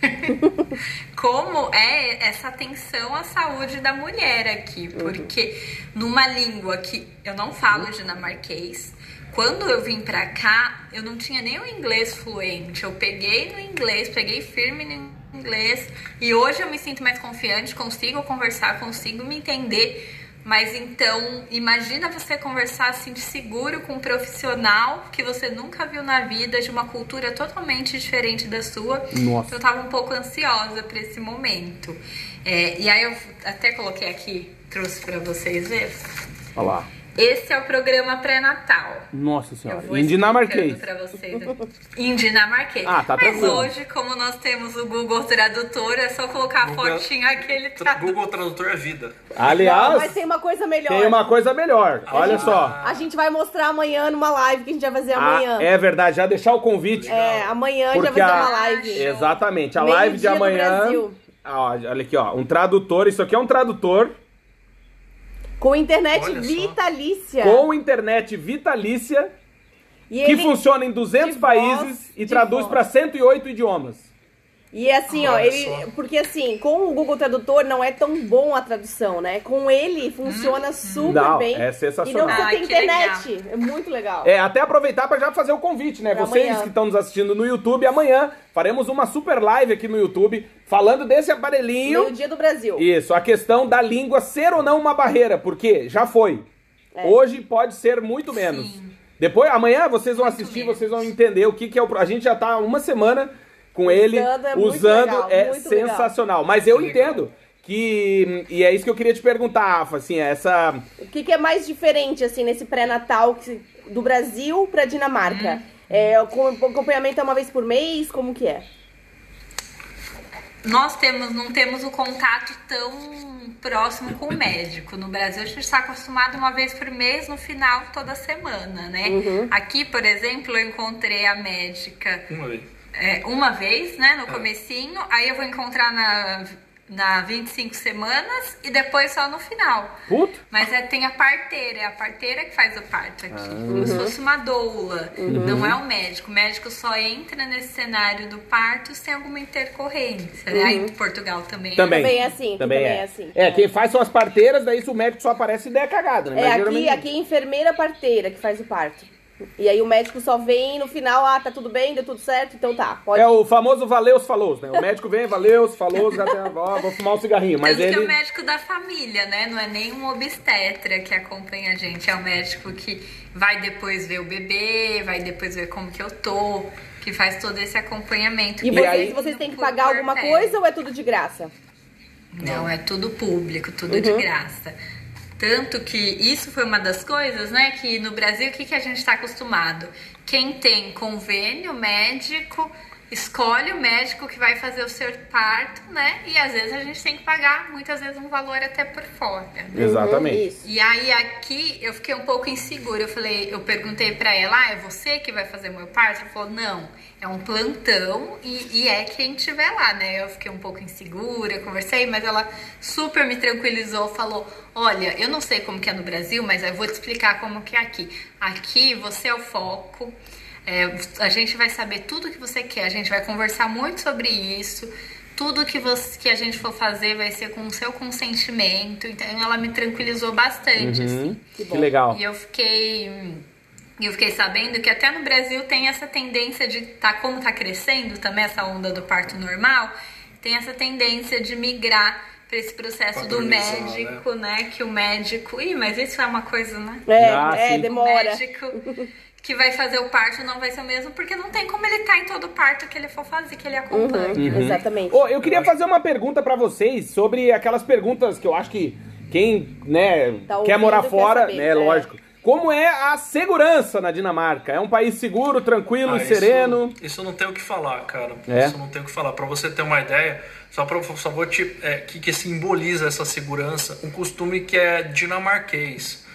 como é essa atenção à saúde da mulher aqui, porque numa língua que eu não falo dinamarquês, quando eu vim pra cá, eu não tinha nem o inglês fluente. Eu peguei no inglês, peguei firme no inglês e hoje eu me sinto mais confiante, consigo conversar, consigo me entender. Mas então, imagina você conversar assim de seguro com um profissional que você nunca viu na vida, de uma cultura totalmente diferente da sua. Nossa. Eu tava um pouco ansiosa para esse momento. É, e aí eu até coloquei aqui, trouxe para vocês verem. Olha lá. Esse é o programa pré-natal. Nossa Eu senhora. vou Em dinamarquês. Pra vocês. em dinamarquês. Ah, tá Mas tranquilo. hoje, como nós temos o Google Tradutor, é só colocar a Google- fotinho aquele Tra- tradutor. Google Tradutor é vida. Aliás, Não, mas tem uma coisa melhor. tem uma coisa melhor. Olha só. A gente vai mostrar amanhã numa live que a gente vai fazer Ah, amanhã. é verdade, já deixar o convite. É, amanhã a gente vai Porque fazer uma live. Exatamente, a Meio live de amanhã. Brasil. Ah, olha aqui, ó. Um tradutor. Isso aqui é um tradutor Com internet Olha só. vitalícia. com internet vitalícia E que ele- funciona em 200 de países voz, e voz. para 108 idiomas. E é assim, ó, Olha ele. só. Porque assim, com o Google Tradutor não é tão bom a tradução, né? Com ele funciona super Não, bem. é E sensacional. não precisa ter que internet. É muito legal. É, até aproveitar para já fazer o convite, né? Pra Vocês amanhã. que estão nos assistindo no YouTube, amanhã faremos uma super live aqui no YouTube falando desse aparelhinho. No dia do Brasil. Isso, a questão da língua ser ou não uma barreira, porque já foi. É. Hoje pode ser muito menos. Depois, amanhã vocês vão Muito assistir, menos. vocês vão entender o que, que é o. A gente já tá uma semana com ele Usando, é usando, legal, é muito legal. sensacional. Mas eu legal. entendo que. E é isso que eu queria te perguntar, Rafa, assim, essa. O que, que é mais diferente, assim, nesse pré-natal do Brasil pra Dinamarca? É, o com- o acompanhamento é uma vez por mês? Como que é? Nós temos, não temos o contato tão próximo com o médico. No Brasil, a gente está acostumado uma vez por mês, no final, toda semana, né? Uhum. Aqui, por exemplo, eu encontrei a médica Uma vez. É, uma vez, né, no comecinho, aí eu vou encontrar na, na 25 semanas e depois só no final. Puto? Mas é, tem a parteira, é a parteira que faz o parto aqui. Como se fosse uma doula. Não é o médico. O médico só entra nesse cenário do parto se tem alguma intercorrência. né? Aí em Portugal também. é Também. Também é assim, também é assim. É, quem faz são as parteiras, daí se o médico só aparece, daí é cagada, né? É, Mas aqui, geralmente- aqui é enfermeira parteira que faz o parto. E aí o médico só vem no final, ah, tá tudo bem, deu tudo certo, então tá, pode É o famoso valeu falou, né? O médico vem, valeu falou, já tem, ó, vou fumar um cigarrinho, mas Tanto que é o ele médico da família, né? Não é nem um obstetra que acompanha a gente. É o médico que vai depois ver o bebê, vai depois ver como que eu tô, que faz todo esse acompanhamento. E E vocês, aí- vocês têm que pagar alguma coisa ou é tudo de graça? Não, é tudo público, tudo Uhum. de graça. Tanto que isso foi uma das coisas, né? Que no Brasil, o que, que a gente está acostumado? Quem tem convênio médico escolhe o médico que vai fazer o seu parto, né? E às vezes a gente tem que pagar, muitas vezes, um valor até por fora. Exatamente. Uhum, isso. E aí aqui eu fiquei um pouco insegura. Eu falei, eu perguntei pra ela, ah, é você que vai fazer meu parto? Ela falou, não, é um plantão e, e é quem tiver lá, né? Eu fiquei um pouco insegura, conversei, mas ela super me tranquilizou, falou, olha, eu não sei como que é no Brasil, mas eu vou te explicar como que é aqui. Aqui você é o foco. É, a gente vai saber tudo que você quer, a gente vai conversar muito sobre isso. Tudo que, você, que a gente for fazer vai ser com o seu consentimento. Então ela me tranquilizou bastante, assim. Uhum. Que legal. E eu fiquei. Eu fiquei sabendo que até no Brasil tem essa tendência de tá como tá crescendo também essa onda do parto normal, tem essa tendência de migrar para esse processo do médico, né? Que o médico, ih, mas isso é uma coisa, né? É, Ah, é, sim. O demora. médico que vai fazer o parto não vai ser o mesmo, porque não tem como ele estar em todo parto que ele for fazer, que ele acompanha. Uhum, Exatamente. Ô, eu queria fazer uma pergunta pra vocês sobre aquelas perguntas que eu acho que quem, né, Tá quer morar quer fora, saber, né, é. lógico. Como é a segurança na Dinamarca? É um país seguro, tranquilo, Ah, e isso- sereno? Isso, não tem o que falar, cara. É? Isso não tem o que falar. Pra você ter uma ideia, só, pra, só vou te. É, que, que simboliza essa segurança? Um costume que é dinamarquês.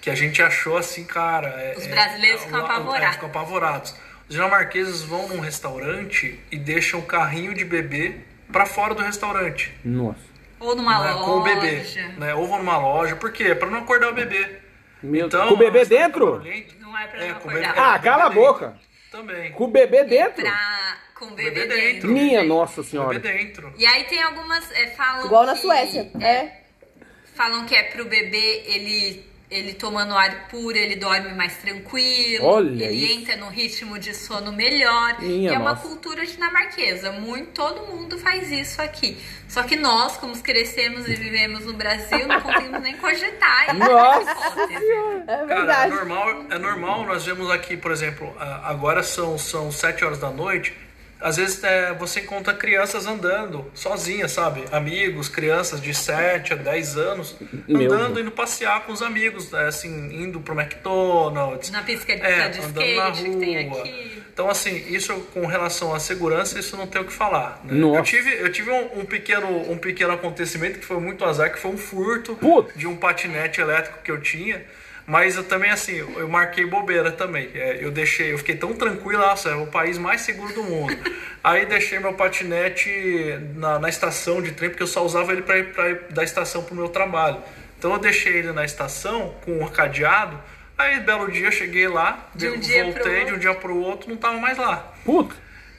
Que a gente achou assim, cara. é- Os é- brasileiros é- ficam apavorados. É, ficam apavorados. Os dinamarqueses vão num restaurante e deixam o carrinho de bebê pra fora do restaurante. Nossa. Ou numa né, loja. com o bebê. Né? Ou vão numa loja. Por quê? Pra não acordar o bebê. Meu Então, Com o bebê dentro? Não é pra É, não acordar. bebê. Ah, cala a boca. Também. Com o bebê dentro? Pra... Com o bebê, Bebê dentro. dentro. Minha nossa Com o senhora. bebê dentro. E aí tem algumas. é, falam Igual na Suécia. É. Falam que é pro bebê ele, ele tomando ar puro, ele dorme mais tranquilo. Olha ele isso. entra no ritmo de sono melhor. Minha e é uma cultura dinamarquesa. Muito, todo mundo faz isso aqui. Só que nós, como crescemos e vivemos no Brasil, não conseguimos nem cogitar. isso. Nossa É Cara, é normal, é normal, nós vemos aqui, por exemplo, agora são, são 7 horas da noite. Às vezes é, você encontra crianças andando sozinhas, sabe? Amigos, crianças de 7 a 10 anos Meu andando, Deus. indo passear com os amigos, né? assim, indo pro McDonald's. Na pista de, É, de andando na skate que tem rua. aqui. Então, assim, isso com relação à segurança, isso não tem o que falar. né? Nossa. Eu tive, eu tive um, um pequeno, um pequeno acontecimento que foi muito azar, que foi um furto Putz. de um patinete elétrico que eu tinha. Mas eu também, assim, eu marquei bobeira também. É, eu deixei, eu fiquei tão tranquilo, nossa, é o país mais seguro do mundo. Aí deixei meu patinete na, na estação de trem, porque eu só usava ele para ir, pra ir da estação pro meu trabalho. Então eu deixei ele na estação com o cadeado. Aí, belo dia, eu cheguei lá, De um eu dia voltei de um dia pro outro, não tava mais lá. Puta.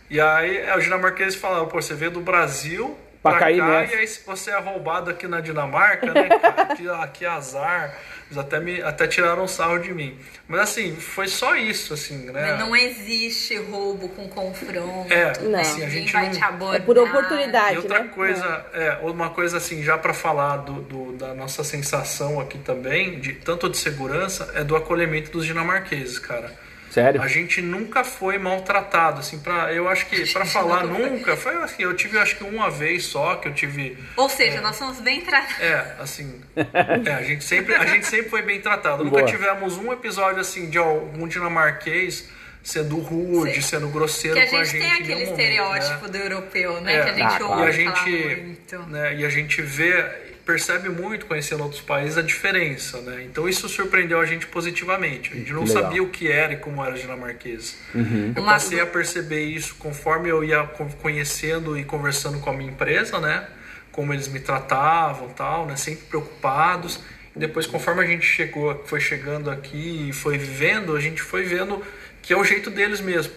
E aí, é, os dinamarqueses falaram, pô, você veio do Brasil Pra pra, cair cá, nessa. e aí se você é roubado aqui na Dinamarca, né, cara, que, ah, que azar. Eles até, me, até tiraram sarro de mim. Mas assim, foi só isso, assim, né? Mas não existe roubo com confronto. É, Não. assim, a Ninguém gente vai não... te abordar. É por oportunidade. E outra né? coisa, é, uma coisa assim, já para falar do, do- da nossa sensação aqui também, de tanto de segurança, é do acolhimento dos dinamarqueses, cara. Sério? A gente nunca foi maltratado, assim, pra, eu acho que para falar nunca, foi assim, eu tive acho que uma vez só que eu tive Ou seja, nós somos bem tratados. é, assim, é, a gente sempre a gente sempre foi bem tratado. Nunca Boa. tivemos um episódio assim de algum dinamarquês sendo rude, Sim. sendo grosseiro Que a com a gente gente. tem em aquele nenhum estereótipo momento, né? do europeu, né? É. Que a gente Ah, claro. E a ouve falar gente, muito. né, e a gente vê, percebe muito conhecendo outros países a diferença, né? Então isso surpreendeu a gente positivamente. A gente não Que legal. sabia o que era e como era os dinamarqueses. Eu passei a perceber isso conforme eu ia co- conhecendo e conversando com a minha empresa, né? Como eles me tratavam, tal, né? Sempre preocupados. E depois, conforme a gente chegou, foi chegando aqui e foi vivendo, a gente foi vendo que é o jeito deles mesmo.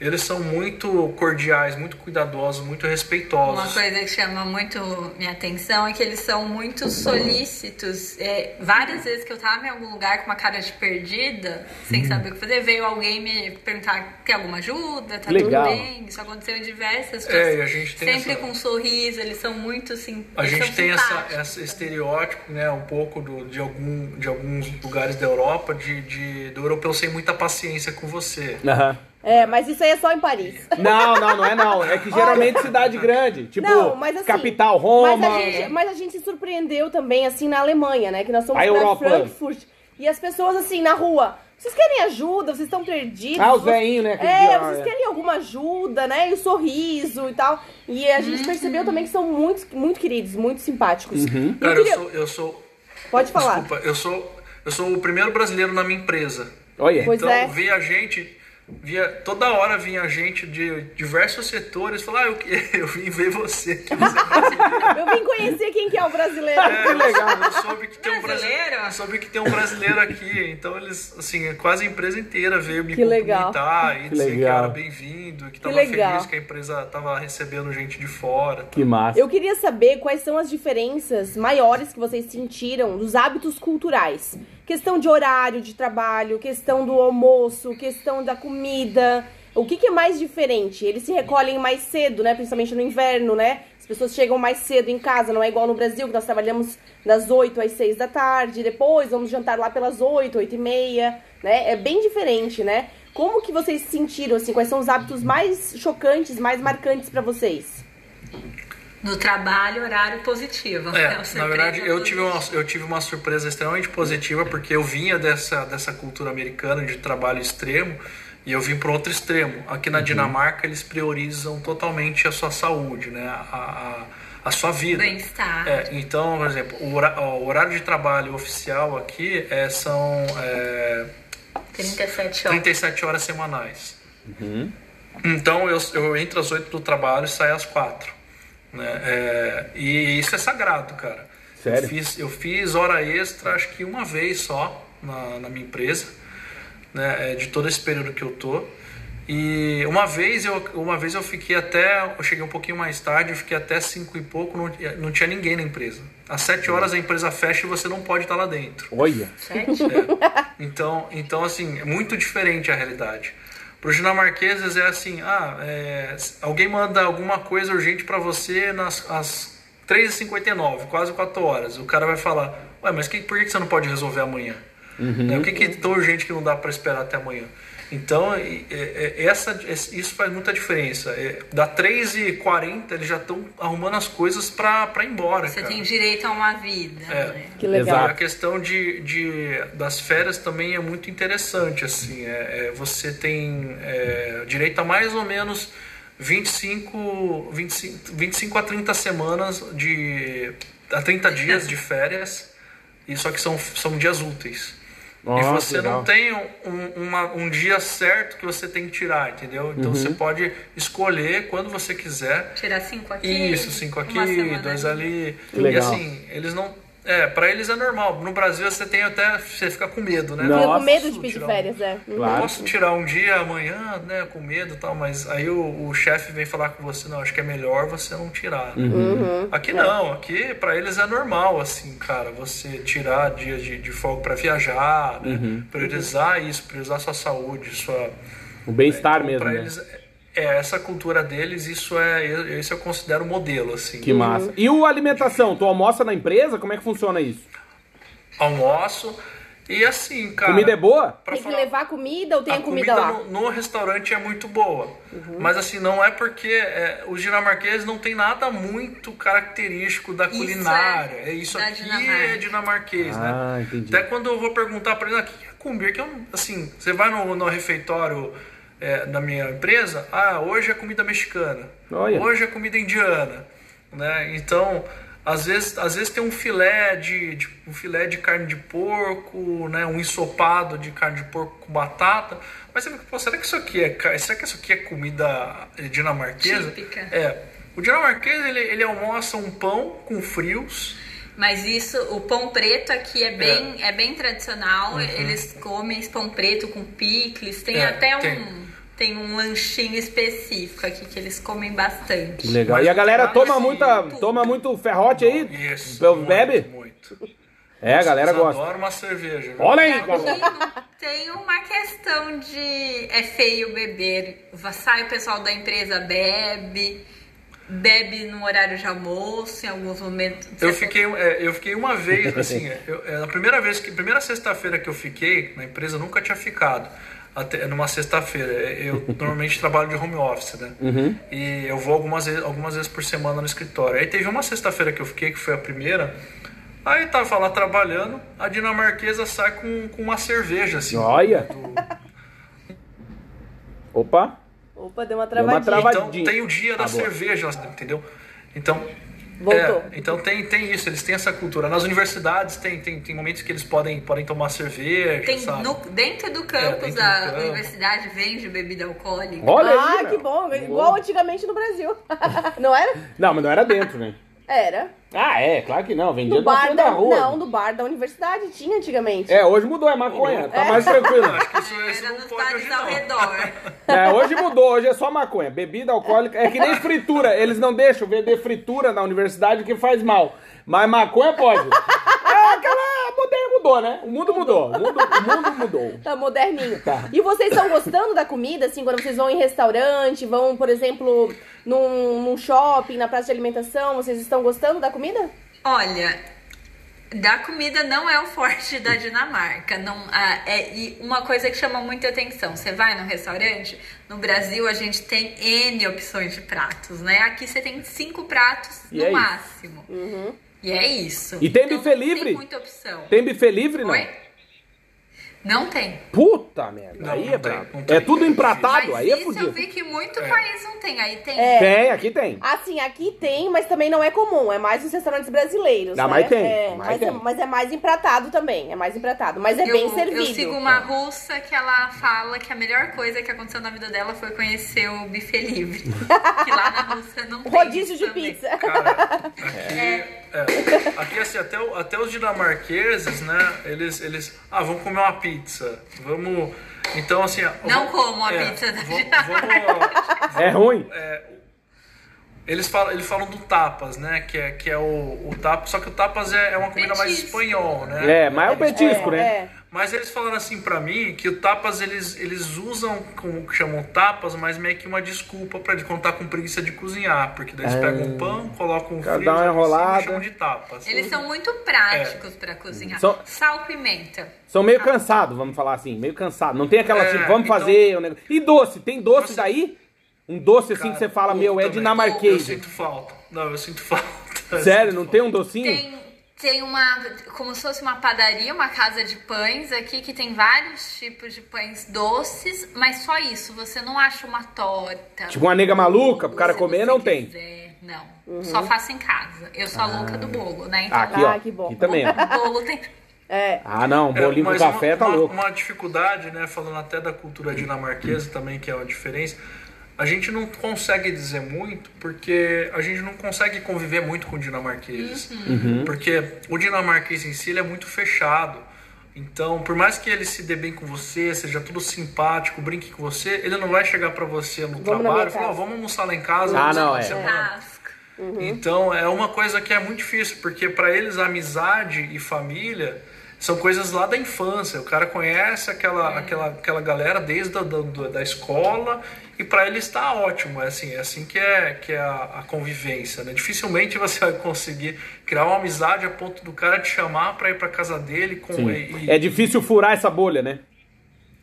Eles são muito cordiais, muito cuidadosos, muito respeitosos. Uma coisa que chama muito minha atenção é que eles são muito solícitos. É, várias vezes que eu tava em algum lugar com uma cara de perdida, sem Uhum. saber o que fazer, veio alguém me perguntar quer alguma ajuda, tá Legal. tudo bem. Isso aconteceu em diversas É, situações. e a gente tem Sempre essa- com um sorriso, eles são muito sim. A gente tem essa, esse estereótipo, né, um pouco do, de, algum, de alguns lugares da Europa, de, de- do europeu sem muita paciência com você. Aham. É, mas isso aí é só em Paris. Não, não, não é não. É que geralmente cidade grande, tipo não, mas assim, capital Roma. Mas a, gente, né? mas a gente se surpreendeu também, assim, na Alemanha, né? Que nós fomos A pra Europa. Frankfurt. E as pessoas, assim, na rua, vocês querem ajuda? Vocês estão perdidos? Ah, os Vocês- veinhos, né? aquele É, vocês é. querem alguma ajuda, né? E o sorriso e tal. E a gente percebeu também que são muito, muito queridos, muito simpáticos. Uhum. Eu Cara, queria- eu sou, eu sou. Pode falar. Desculpa, eu sou, eu sou o primeiro brasileiro na minha empresa. Olha. Pois então, é. via a gente. Via, toda hora vinha gente de diversos setores falar, ah, eu, que- eu vim ver você. é brasileiro." Eu vim conhecer quem que é o brasileiro. É, eu, eu soube que tem um Brasileiro? brasileiro. Eu soube que tem um brasileiro aqui. Então eles, assim, quase a empresa inteira veio me Que legal. cumprimentar e Que dizer que legal. era bem-vindo, que tava legal. feliz que a empresa tava recebendo gente de fora. Que massa. Eu queria saber quais são as diferenças maiores que vocês sentiram dos hábitos culturais. Questão de horário de trabalho, questão do almoço, questão da comida. O que, que é mais diferente? Eles se recolhem mais cedo, né? Principalmente no inverno, né? As pessoas chegam mais cedo em casa, não é igual no Brasil, que nós trabalhamos das 8 às 6 da tarde, depois vamos jantar lá pelas 8, 8 e meia, né? É bem diferente, né? Como que vocês se sentiram, assim? Quais são os hábitos mais chocantes, mais marcantes pra vocês? No trabalho, horário positivo. É, É, na verdade, eu tive, uma, eu tive uma surpresa extremamente positiva, porque eu vinha dessa, dessa cultura americana de trabalho extremo e eu vim para outro extremo. Aqui na Dinamarca, eles priorizam totalmente a sua saúde, né? a, a, a sua vida. Bem-estar. É, então, por exemplo, o, ó, o horário de trabalho oficial aqui é, são é, 37 horas. 37 horas semanais. Então eu, eu entro às 8 do trabalho e saio às 4. Né? É, e isso é sagrado, cara. Sério? Eu fiz, eu fiz hora extra acho que uma vez só na, na minha empresa, né? é, de todo esse período que eu tô. E uma vez eu, uma vez eu fiquei até. Eu cheguei um pouquinho mais tarde, eu fiquei até 5 e pouco, não, não tinha ninguém na empresa. Às 7 horas a empresa fecha e você não pode estar lá dentro. Olha. Sete? Então, então assim, é muito diferente a realidade. Para os dinamarqueses é assim, ah, é, alguém manda alguma coisa urgente para você nas às 3h59, quase 4 horas. O cara vai falar, ué, mas que, por que você não pode resolver amanhã? Né, O que, que é tão urgente que não dá para esperar até amanhã? Então, essa, isso faz muita diferença. É, Da 3h40, eles já estão arrumando as coisas para ir embora. Você cara. tem direito a uma vida, É. né? Que legal. Exato. A questão de, de- das férias também é muito interessante. Assim, é, é, você tem é, direito a mais ou menos 25, 25, 25 a 30 semanas de. a 30 dias de férias, e só que são, são dias úteis. E Nossa, você legal. não tem um, uma- um dia certo que você tem que tirar, entendeu? Então você pode escolher quando você quiser. Tirar cinco aqui. Isso, cinco aqui, dois ali. Que legal. E assim, eles não. É, pra eles é normal. No Brasil você tem até. Você fica com medo, né? Não. Fica Nossa, com medo de pedir tirar um- férias, né? Uhum. Claro. Posso tirar um dia amanhã, né, com medo e tal, mas aí o, o chefe vem falar com você, não, acho que é melhor você não tirar. né? Uhum. Aqui não, aqui pra eles é normal, assim, cara, você tirar dias de, de folga pra viajar, né? Uhum. Priorizar isso, priorizar sua saúde, sua, O bem-estar então, mesmo, pra né? eles, é, essa cultura deles, isso é, isso eu considero modelo, assim. Que massa. E o alimentação? Tu almoça na empresa? Como é que funciona isso? Almoço e assim, cara. Comida é boa? Tem que falar- levar comida ou tem a, a comida, lá? Uhum. No, no restaurante é muito boa. Mas assim, não é porque é, os dinamarqueses não tem nada muito característico da Isso culinária. é É, isso aqui Dinamarca. é dinamarquês, Ah, né? entendi. Até quando eu vou perguntar pra eles, o que é comer? Que eu, assim, você vai no, no refeitório é, da minha empresa, ah, hoje é comida mexicana. Olha. Hoje é comida indiana. Né? Então, às vezes, às vezes tem um filé de, de- um filé de carne de porco, né? um ensopado de carne de porco com batata. Mas você fica, será que isso aqui é será que isso aqui é comida dinamarquesa? Típica. É. O dinamarquês ele, ele almoça um pão com frios. Mas isso, o pão preto aqui é bem, é. bem tradicional. Eles comem esse pão preto com picles. Tem Uhum. É, até um. tem. Tem. um lanchinho específico aqui que eles comem bastante. Que legal. Mas E a galera toma assim, muita, tudo. toma muito ferrote aí? Isso. Muito, Bebe? Muito. É, a galera Eles gosta. adoram uma cerveja. viu? Olha aí, Aqui tem uma questão de é feio beber. Sai o pessoal da empresa bebe, bebe no horário de almoço, em alguns momentos. Eu fiquei, é, eu fiquei uma vez, assim, eu, é, a primeira vez que, primeira sexta-feira que eu fiquei na empresa, eu nunca tinha ficado. Até, numa sexta-feira. Eu normalmente trabalho de home office, né? E eu vou algumas vezes, algumas vezes por semana no escritório. Aí teve uma sexta-feira que eu fiquei, que foi a primeira. Aí tava lá trabalhando, a dinamarquesa sai com, com uma cerveja, assim. Olha. Opa. Opa, deu uma Deu uma travadinha. trava- Então tem o dia da Ah, boa. cerveja, entendeu? Então. Voltou. é, então tem, tem isso, eles têm essa cultura. Nas universidades tem, tem, tem momentos que eles podem, podem tomar cerveja, Tem sabe? no- dentro do campus do da campo. universidade vende bebida alcoólica. Olha aí. Ah, meu. que bom. Igual antigamente no Brasil. não era? Não, mas não era dentro, né? Era. Ah, é, claro que não. Vendia No na bar da, da rua. Não, no bar da universidade tinha antigamente. É, hoje mudou, é maconha. Tá mais tranquilo. Acho que isso, isso Era não nos bares ao redor. É, hoje mudou, hoje é só maconha. Bebida alcoólica. É que nem fritura. Eles não deixam vender fritura na universidade que faz mal. Mas maconha pode. É aquela. Mudou, mudou, né? O mundo mudou. O mundo, o mundo mudou. Tá moderninho. Tá. E vocês estão gostando da comida, assim, quando vocês vão em restaurante, vão, por exemplo, num, num shopping, na praça de alimentação, vocês estão gostando da comida? Olha, da comida não é o forte da Dinamarca. Não, ah, é, e uma coisa que chama muita atenção: você vai no restaurante, no Brasil a gente tem N opções de pratos, né? Aqui você tem cinco pratos E no é isso. máximo. E é isso. E tem Então, buffet livre? Tem muita opção. Tem buffet livre, não? Oi? Não tem. Puta merda, Não, aí não é brabo. É tudo empratado, Mas aí é isso eu fudido. vi que muito país não tem. Aí tem. É. Tem, aqui tem. Assim, aqui tem, mas também não é comum. É mais nos restaurantes brasileiros. Não, né? mas tem, É, mas mas, tem. É, mas é mais empratado também. É mais empratado. Mas é eu, bem servido. Eu sigo uma russa que ela fala que a melhor coisa que aconteceu na vida dela foi conhecer o buffet livre. que lá na Rússia não tem. Rodízio de também. pizza. Cara, aqui, é, aqui assim, até, o- até os dinamarqueses, né, eles, eles, ah, vamos comer uma pizza, vamos, então assim... Não vamos- como a é, pizza da vamos- vamos- É ruim. eles, falam, eles falam do tapas, né, que é, que é o, o tapas, só que o tapas é, é uma comida mais Petisco. espanhol, né? É, mas é o petisco, é, né? é. Mas eles falaram assim pra mim que o tapas eles, eles usam como que chamam tapas, mas meio que uma desculpa pra quando tá com preguiça de cozinhar, porque daí eles pegam um pão, colocam um freezer dá uma enrolada. e chamam de tapas. Eles são muito práticos pra cozinhar. Só- Sal, pimenta. São meio cansados, vamos falar assim, meio cansados. Não tem aquela É, tipo, vamos então- fazer o negócio. E doce, tem doce Você- daí? Um doce assim Cara, que você fala, meu, é também. Eu dinamarquês. sinto falta. Não, eu sinto falta. Eu Sério, sinto não falta. tem um docinho? Tem, tem uma, como se fosse uma padaria, uma casa de pães aqui que tem vários tipos de pães doces, mas só isso, você não acha uma torta. Tipo uma nega maluca pro cara comer, não tem. quiser, Não, só faço em casa. Eu sou a louca do bolo, né? Então, Ah, aqui, ó. Ah, que bom. Aqui também, ó. o bolo tem. É. Ah, não, É, bolinho com mas café uma, tá uma- louco. Uma dificuldade, né, falando até da cultura dinamarquesa também, que é uma diferença, a gente não consegue dizer muito porque a gente não consegue conviver muito com dinamarqueses. Uhum. Porque o dinamarquês em si ele é muito fechado. Então, por mais que ele se dê bem com você, seja tudo simpático, brinque com você, ele não vai chegar pra você no Vamos trabalho e falar. "Ó, vamos almoçar lá em casa. Ah, não, é. semana." Churrasco. Então é uma coisa que é muito difícil, porque para eles a amizade e família são coisas lá da infância. O cara conhece aquela, aquela, aquela galera desde a, da, da- da escola e para ele está ótimo. É assim, é assim que é, que é a, a convivência. Né? Dificilmente você vai conseguir criar uma amizade a ponto do cara te chamar para ir para casa dele com e- e- É difícil furar essa bolha, né?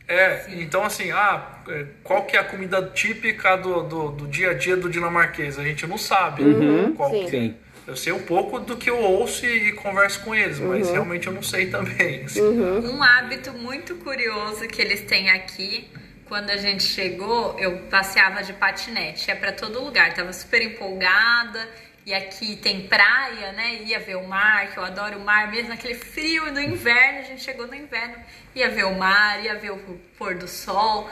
é, então assim, ah, é, qual que é a comida típica do, do, do dia a dia do dinamarquês? A gente não sabe qual sim. que é. Eu sei um pouco do que eu ouço e, converso com eles, mas realmente eu não sei também. assim. Um hábito muito curioso que eles têm aqui, quando a gente chegou, eu passeava de patinete, é pra todo lugar, tava super empolgada. E aqui tem praia, né? Ia ver o mar, que eu adoro o mar, mesmo naquele frio do inverno, a gente chegou no inverno, ia ver o mar, ia ver o pôr do sol.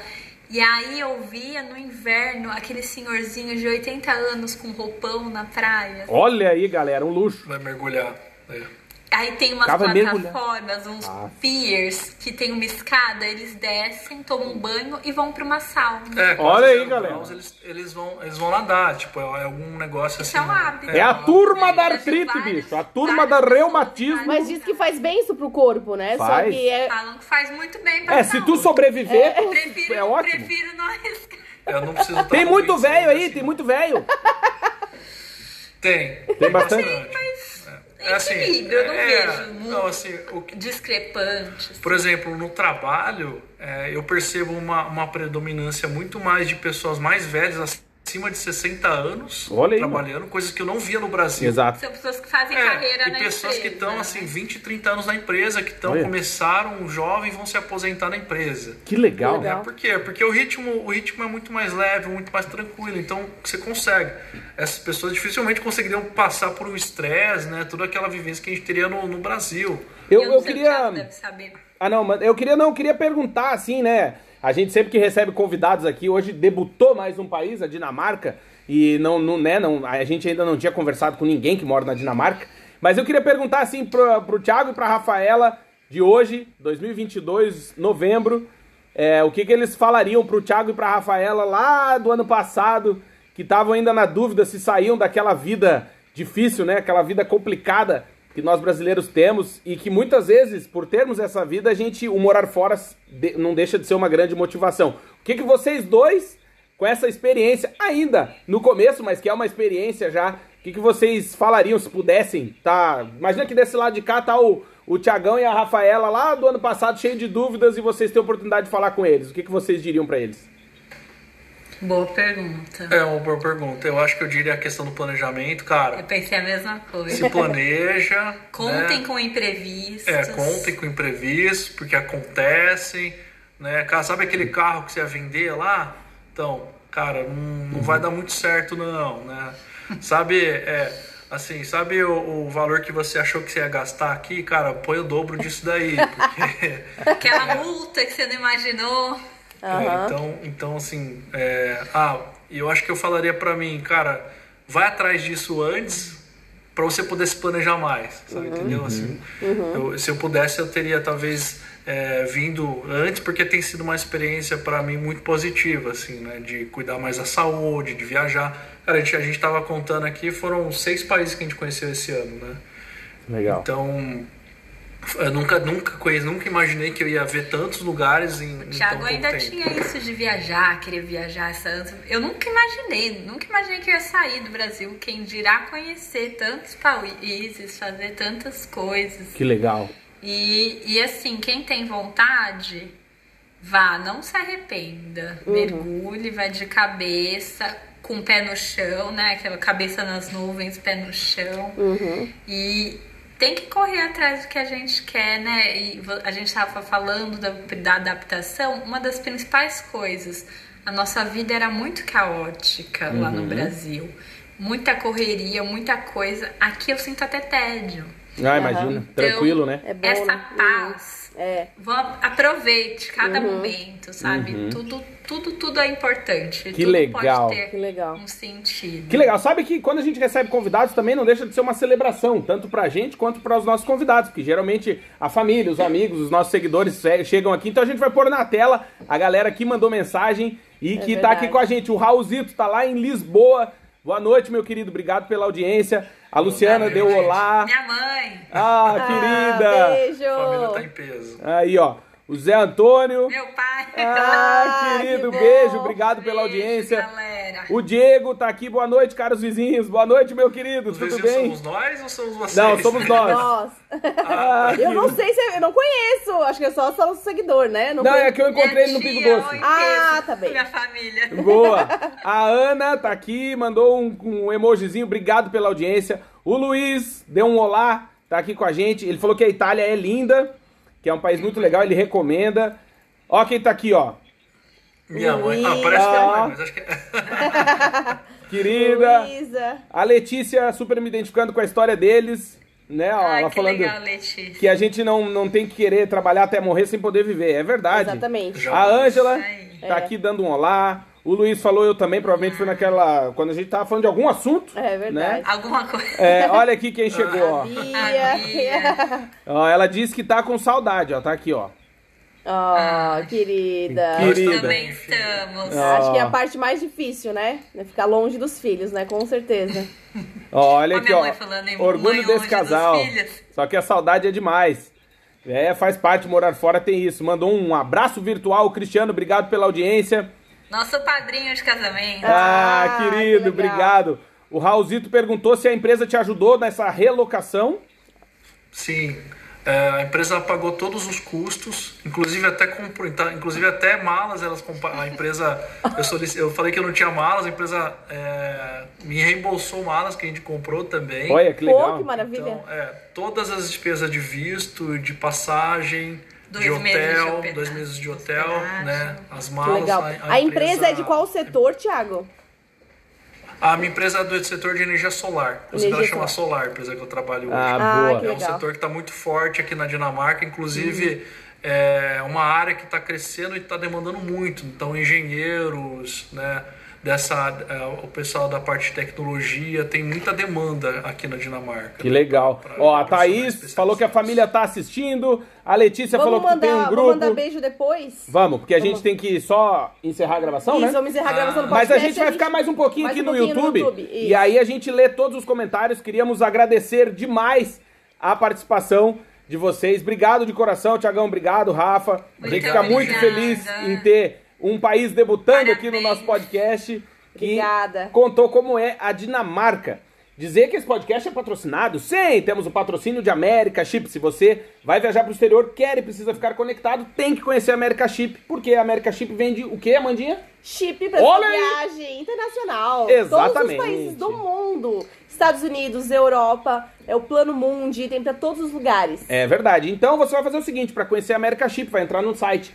E aí eu via no inverno aquele senhorzinho de 80 anos com roupão na praia. Olha aí, galera, um luxo. Vai mergulhar. É. Aí tem umas mergulhando. plataformas, uns Ah. piers que tem uma escada, eles descem, tomam um banho e vão pra uma sauna. É, Olha aí, zero galera. graus, Eles, eles, vão, eles vão nadar, tipo, é, é algum negócio Isso assim. é um hábito. É a turma da artrite, vários- bicho. A turma da reumatismo. Mas diz que faz bem isso pro corpo, né? Só Faz. que é. Falam que faz muito bem pra É, se tu saúde. sobreviver, Prefiro, é ótimo. prefiro não arriscar. Eu não preciso estar Tem muito velho aí, assim. tem muito velho. Tem. Tem bastante. Mas É assim, equilíbrio, eu não é, vejo muito Não, assim, o que- discrepantes. Por exemplo, no trabalho, é, eu percebo uma, uma predominância muito mais de pessoas mais velhas, acima de 60 anos, Olha aí, trabalhando, coisas que eu não via no Brasil. Exato. São pessoas que fazem É, carreira e na pessoas que empresa, estão né? assim 20, 30 anos na empresa, que estão começaram jovem e vão se aposentar na empresa. Que legal. Legal. É, por quê? Porque o ritmo, o ritmo é muito mais leve, muito mais tranquilo, então você consegue. Essas pessoas dificilmente conseguiriam passar por um estresse, né? Toda aquela vivência que a gente teria no, no Brasil. Eu, não eu o queria. Saber. Ah, não, mas eu queria não, eu queria perguntar assim, né? A gente sempre que recebe convidados aqui, hoje debutou mais um país, a Dinamarca, e não, não, né, não, a gente ainda não tinha conversado com ninguém que mora na Dinamarca, mas eu queria perguntar assim pro, pro Thiago e pra Rafaela de hoje, 2022, novembro, é, o que que eles falariam pro Thiago e pra Rafaela lá do ano passado, que estavam ainda na dúvida se saíam daquela vida difícil, né, aquela vida complicada que nós brasileiros temos e que muitas vezes, por termos essa vida, a gente, o morar fora de- não deixa de ser uma grande motivação. O que, que vocês dois, com essa experiência, ainda no começo, mas que é uma experiência já, o que, que vocês falariam se pudessem? Tá, imagina que desse lado de cá tá o, o Tiagão e a Rafaela lá do ano passado cheio de dúvidas e vocês têm a oportunidade de falar com eles. O que, que vocês diriam pra eles? Boa pergunta. É uma boa pergunta. Eu acho que eu diria a questão do planejamento, Eu cara. pensei a mesma coisa. Se planeja. Contem né? com imprevistos. É, contem com imprevistos, porque acontecem, né? Cara, sabe aquele carro que você ia vender lá? Então, cara, não, não vai dar muito certo não, né? Sabe, é, assim, sabe o, o valor que você achou que você ia gastar aqui? Cara, põe o dobro disso daí, porque... Aquela multa que você não imaginou. Aham. então, então, assim, é, ah, eu acho que eu falaria pra mim, cara, vai atrás disso antes pra você poder se planejar mais, sabe, entendeu? Assim, eu- se eu pudesse, eu teria talvez é, vindo antes, porque tem sido uma experiência pra mim muito positiva, assim, né, de cuidar mais da saúde, de viajar. Cara, a gente, a gente tava contando aqui, foram seis países que a gente conheceu esse ano, né? Legal. Então, eu nunca, nunca conheci, nunca imaginei que eu ia ver tantos lugares em, em tão Thiago pouco ainda tempo. tinha isso de viajar, querer viajar essa Eu nunca imaginei, nunca imaginei que eu ia sair do Brasil. Quem dirá conhecer tantos países, fazer tantas coisas. Que legal. E, e assim, quem tem vontade, vá, não se arrependa. Mergulhe, vai de cabeça, com o pé no chão, né? Aquela cabeça nas nuvens, pé no chão. E tem que correr atrás do que a gente quer, né? E a gente estava falando da, da adaptação, uma das principais coisas. A nossa vida era muito caótica lá no Brasil. Muita correria, muita coisa. Aqui eu sinto até tédio. Ah, imagina. Tranquilo, né? É bom, Essa né? paz. É. Vou, aproveite cada Uhum. momento, sabe? Tudo, tudo, tudo é importante. Que tudo legal. Pode ter Que legal. um sentido. Que legal. Sabe que quando a gente recebe convidados também não deixa de ser uma celebração, tanto pra gente quanto para os nossos convidados, porque geralmente a família, os amigos, os nossos seguidores se- chegam aqui, então a gente vai pôr na tela a galera que mandou mensagem e que tá verdade. aqui com a gente. O Raulzito tá lá em Lisboa. Boa noite, meu querido. Obrigado pela audiência. A Luciana Valeu, deu gente. olá. Minha mãe, Ah, Ah, querida. beijo. A família tá em peso. Aí, ó. O Zé Antônio. meu pai. Ah, querido, que beijo, obrigado pela Beijo, audiência. galera. O Diego tá aqui, boa noite, caros vizinhos. Boa noite, meu querido, Os tudo vizinhos bem? somos nós ou somos vocês? Não, somos nós. Nossa. Ah, Eu não sei se eu não conheço. Acho que é só só o seguidor, né? Não, conheço. é que eu encontrei ele no Pingo Minha Doce. Ah, tá bem. Minha família. Boa. A Ana tá aqui, mandou um, um emojizinho, obrigado pela audiência. O Luiz deu um olá, tá aqui com a gente. Ele falou que a Itália é linda, que é um país muito legal, ele recomenda. Ó quem tá aqui, ó. Minha mãe. Ah, parece que é Ah. mãe, mas acho que é. Querida. Luísa. A Letícia super me identificando com a história deles, né? Ó, Ai, ela que falando legal, Letícia. que a gente não, não tem que querer trabalhar até morrer sem poder viver. É verdade. Exatamente. Já. A Ângela tá aqui dando um olá. O Luiz falou eu também, provavelmente foi naquela. Quando a gente tava falando de algum assunto. É verdade. Né? Alguma coisa. É, olha aqui quem chegou, ó. A Bia. Bia. Ó, Ela disse que tá com saudade, ó. Tá aqui, ó. Oh, querida. Que- Nós Querida. também estamos. Ah. Acho que é a parte mais difícil, né? É Ficar longe dos filhos, né? Com certeza. Olha aqui, minha ó. mãe falando em Orgulho desse casal. Só que a saudade é demais. É, faz parte, morar fora tem isso. Mandou um abraço virtual, Cristiano. Obrigado pela audiência. Nosso padrinho de casamento. Ah, Ah, que querido, legal. obrigado. O Raulzito perguntou se a empresa te ajudou nessa relocação. Sim. É, a empresa pagou todos os custos, inclusive até comprou, então, inclusive até malas elas a empresa eu, solic- eu falei que eu não tinha malas, a empresa é, me reembolsou malas que a gente comprou também. Olha que Pô, legal. que maravilha. Então, é, todas as despesas de visto, de passagem, Dois de meses de hotel, hospedagem. dois meses de hotel, Hospedagem. né? As Que malas. legal. A, empresa é de qual setor, Thiago? A minha empresa é do setor de energia solar. Inclusive ela Energia chama Solar, a empresa que eu trabalho hoje. Ah, Ah, boa. que É um setor que está muito forte aqui na Dinamarca, inclusive é uma área que está crescendo e está demandando muito. Então, engenheiros, né, dessa, é, o pessoal da parte de tecnologia tem muita demanda aqui na Dinamarca. Que legal. Pra- Ó, a Thaís falou que a família tá assistindo. A Letícia falou Vamos que tem um grupo. vamos mandar beijo depois? Vamos, porque a gente tem que só encerrar a gravação, Isso, né? vamos encerrar a gravação do Mas a gente vai ficar mais um pouquinho mais aqui um no, pouquinho YouTube, YouTube, E aí a gente lê todos os comentários. Queríamos agradecer demais a participação de vocês. Obrigado de coração, Tiagão. Obrigado, Rafa. a Muito gente fica muito obrigada. feliz em ter um país debutando aqui no nosso podcast. Que Obrigada. contou como é a Dinamarca. Dizer que esse podcast é patrocinado? Sim, temos o patrocínio de América Chip. Se você vai viajar para o exterior, quer e precisa ficar conectado, tem que conhecer a América Chip, porque a América Chip vende o que, Amandinha? Chip para viagem internacional. Exatamente. Todos os países do mundo. Estados Unidos, Europa, é o Plano Mundi, tem para todos os lugares. É verdade. Então você vai fazer o seguinte, para conhecer a América Chip, vai entrar no site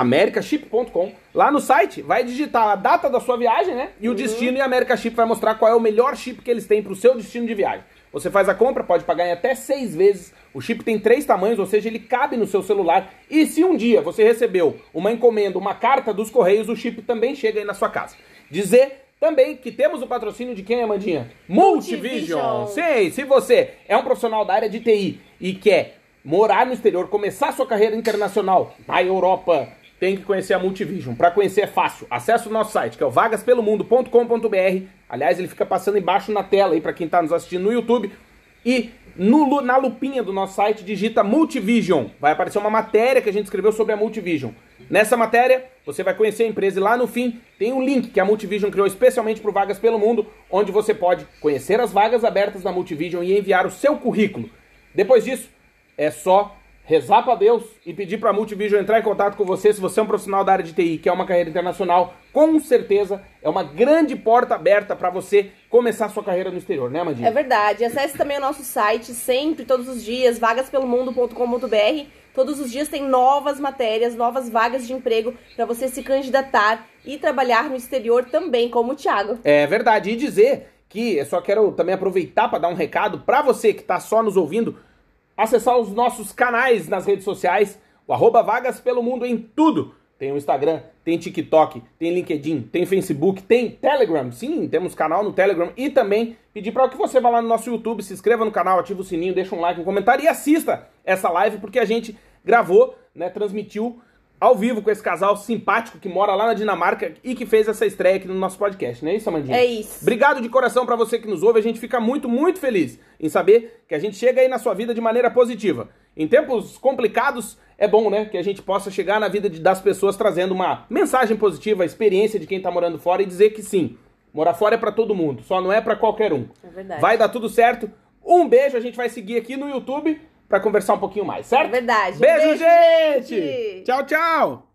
americaship.com. Lá no site vai digitar a data da sua viagem, né? E o destino e a America Chip vai mostrar qual é o melhor chip que eles têm para o seu destino de viagem. Você faz a compra, pode pagar em até seis vezes. O chip tem três tamanhos, ou seja, ele cabe no seu celular. E se um dia você recebeu uma encomenda, uma carta dos Correios, o chip também chega aí na sua casa. Dizer também que temos o patrocínio de quem, Amandinha? Multivision. Multivision. Sim, se você é um profissional da área de TI e quer morar no exterior, começar sua carreira internacional na Europa, tem que conhecer a Multivision. Para conhecer é fácil. Acesse o nosso site, que é o vagaspelomundo.com.br. Aliás, ele fica passando embaixo na tela aí para quem está nos assistindo no YouTube. E no na lupinha do nosso site digita Multivision. Vai aparecer uma matéria que a gente escreveu sobre a Multivision. Nessa matéria, você vai conhecer a empresa e lá no fim tem um link que a Multivision criou especialmente para Vagas pelo Mundo, onde você pode conhecer as vagas abertas da Multivision e enviar o seu currículo. Depois disso, é só rezar para Deus e pedir para a Multivision entrar em contato com você se você é um profissional da área de TI, que é uma carreira internacional. Com certeza é uma grande porta aberta para você começar sua carreira no exterior, né, Amandinha? É verdade. Acesse também o nosso site, sempre, todos os dias, vagaspelomundo.com.br. Todos os dias tem novas matérias, novas vagas de emprego para você se candidatar e trabalhar no exterior também, como o Thiago. É verdade. E dizer que eu só quero também aproveitar para dar um recado para você que está só nos ouvindo, acessar os nossos canais nas redes sociais, o arroba Vagas pelo Mundo em tudo. Tem o Instagram, tem TikTok, tem LinkedIn, tem Facebook, tem Telegram. Sim, temos canal no Telegram. E também pedir para que você vá lá no nosso YouTube, se inscreva no canal, ative o sininho, deixa um like, um comentário e assista essa live, porque a gente gravou, né, transmitiu ao vivo com esse casal simpático que mora lá na Dinamarca e que fez essa estreia aqui no nosso podcast, não é isso, Amandinha? É isso. Obrigado de coração pra você que nos ouve. A gente fica muito, muito feliz em saber que a gente chega aí na sua vida de maneira positiva. Em tempos complicados, é bom, né? Que a gente possa chegar na vida de- das pessoas trazendo uma mensagem positiva, a experiência de quem tá morando fora e dizer que sim, morar fora é pra todo mundo, só não é pra qualquer um. É verdade. Vai dar tudo certo. Um beijo, a gente vai seguir aqui no YouTube pra conversar um pouquinho mais, certo? É verdade. Beijo, beijo, gente! gente! Tchau, tchau!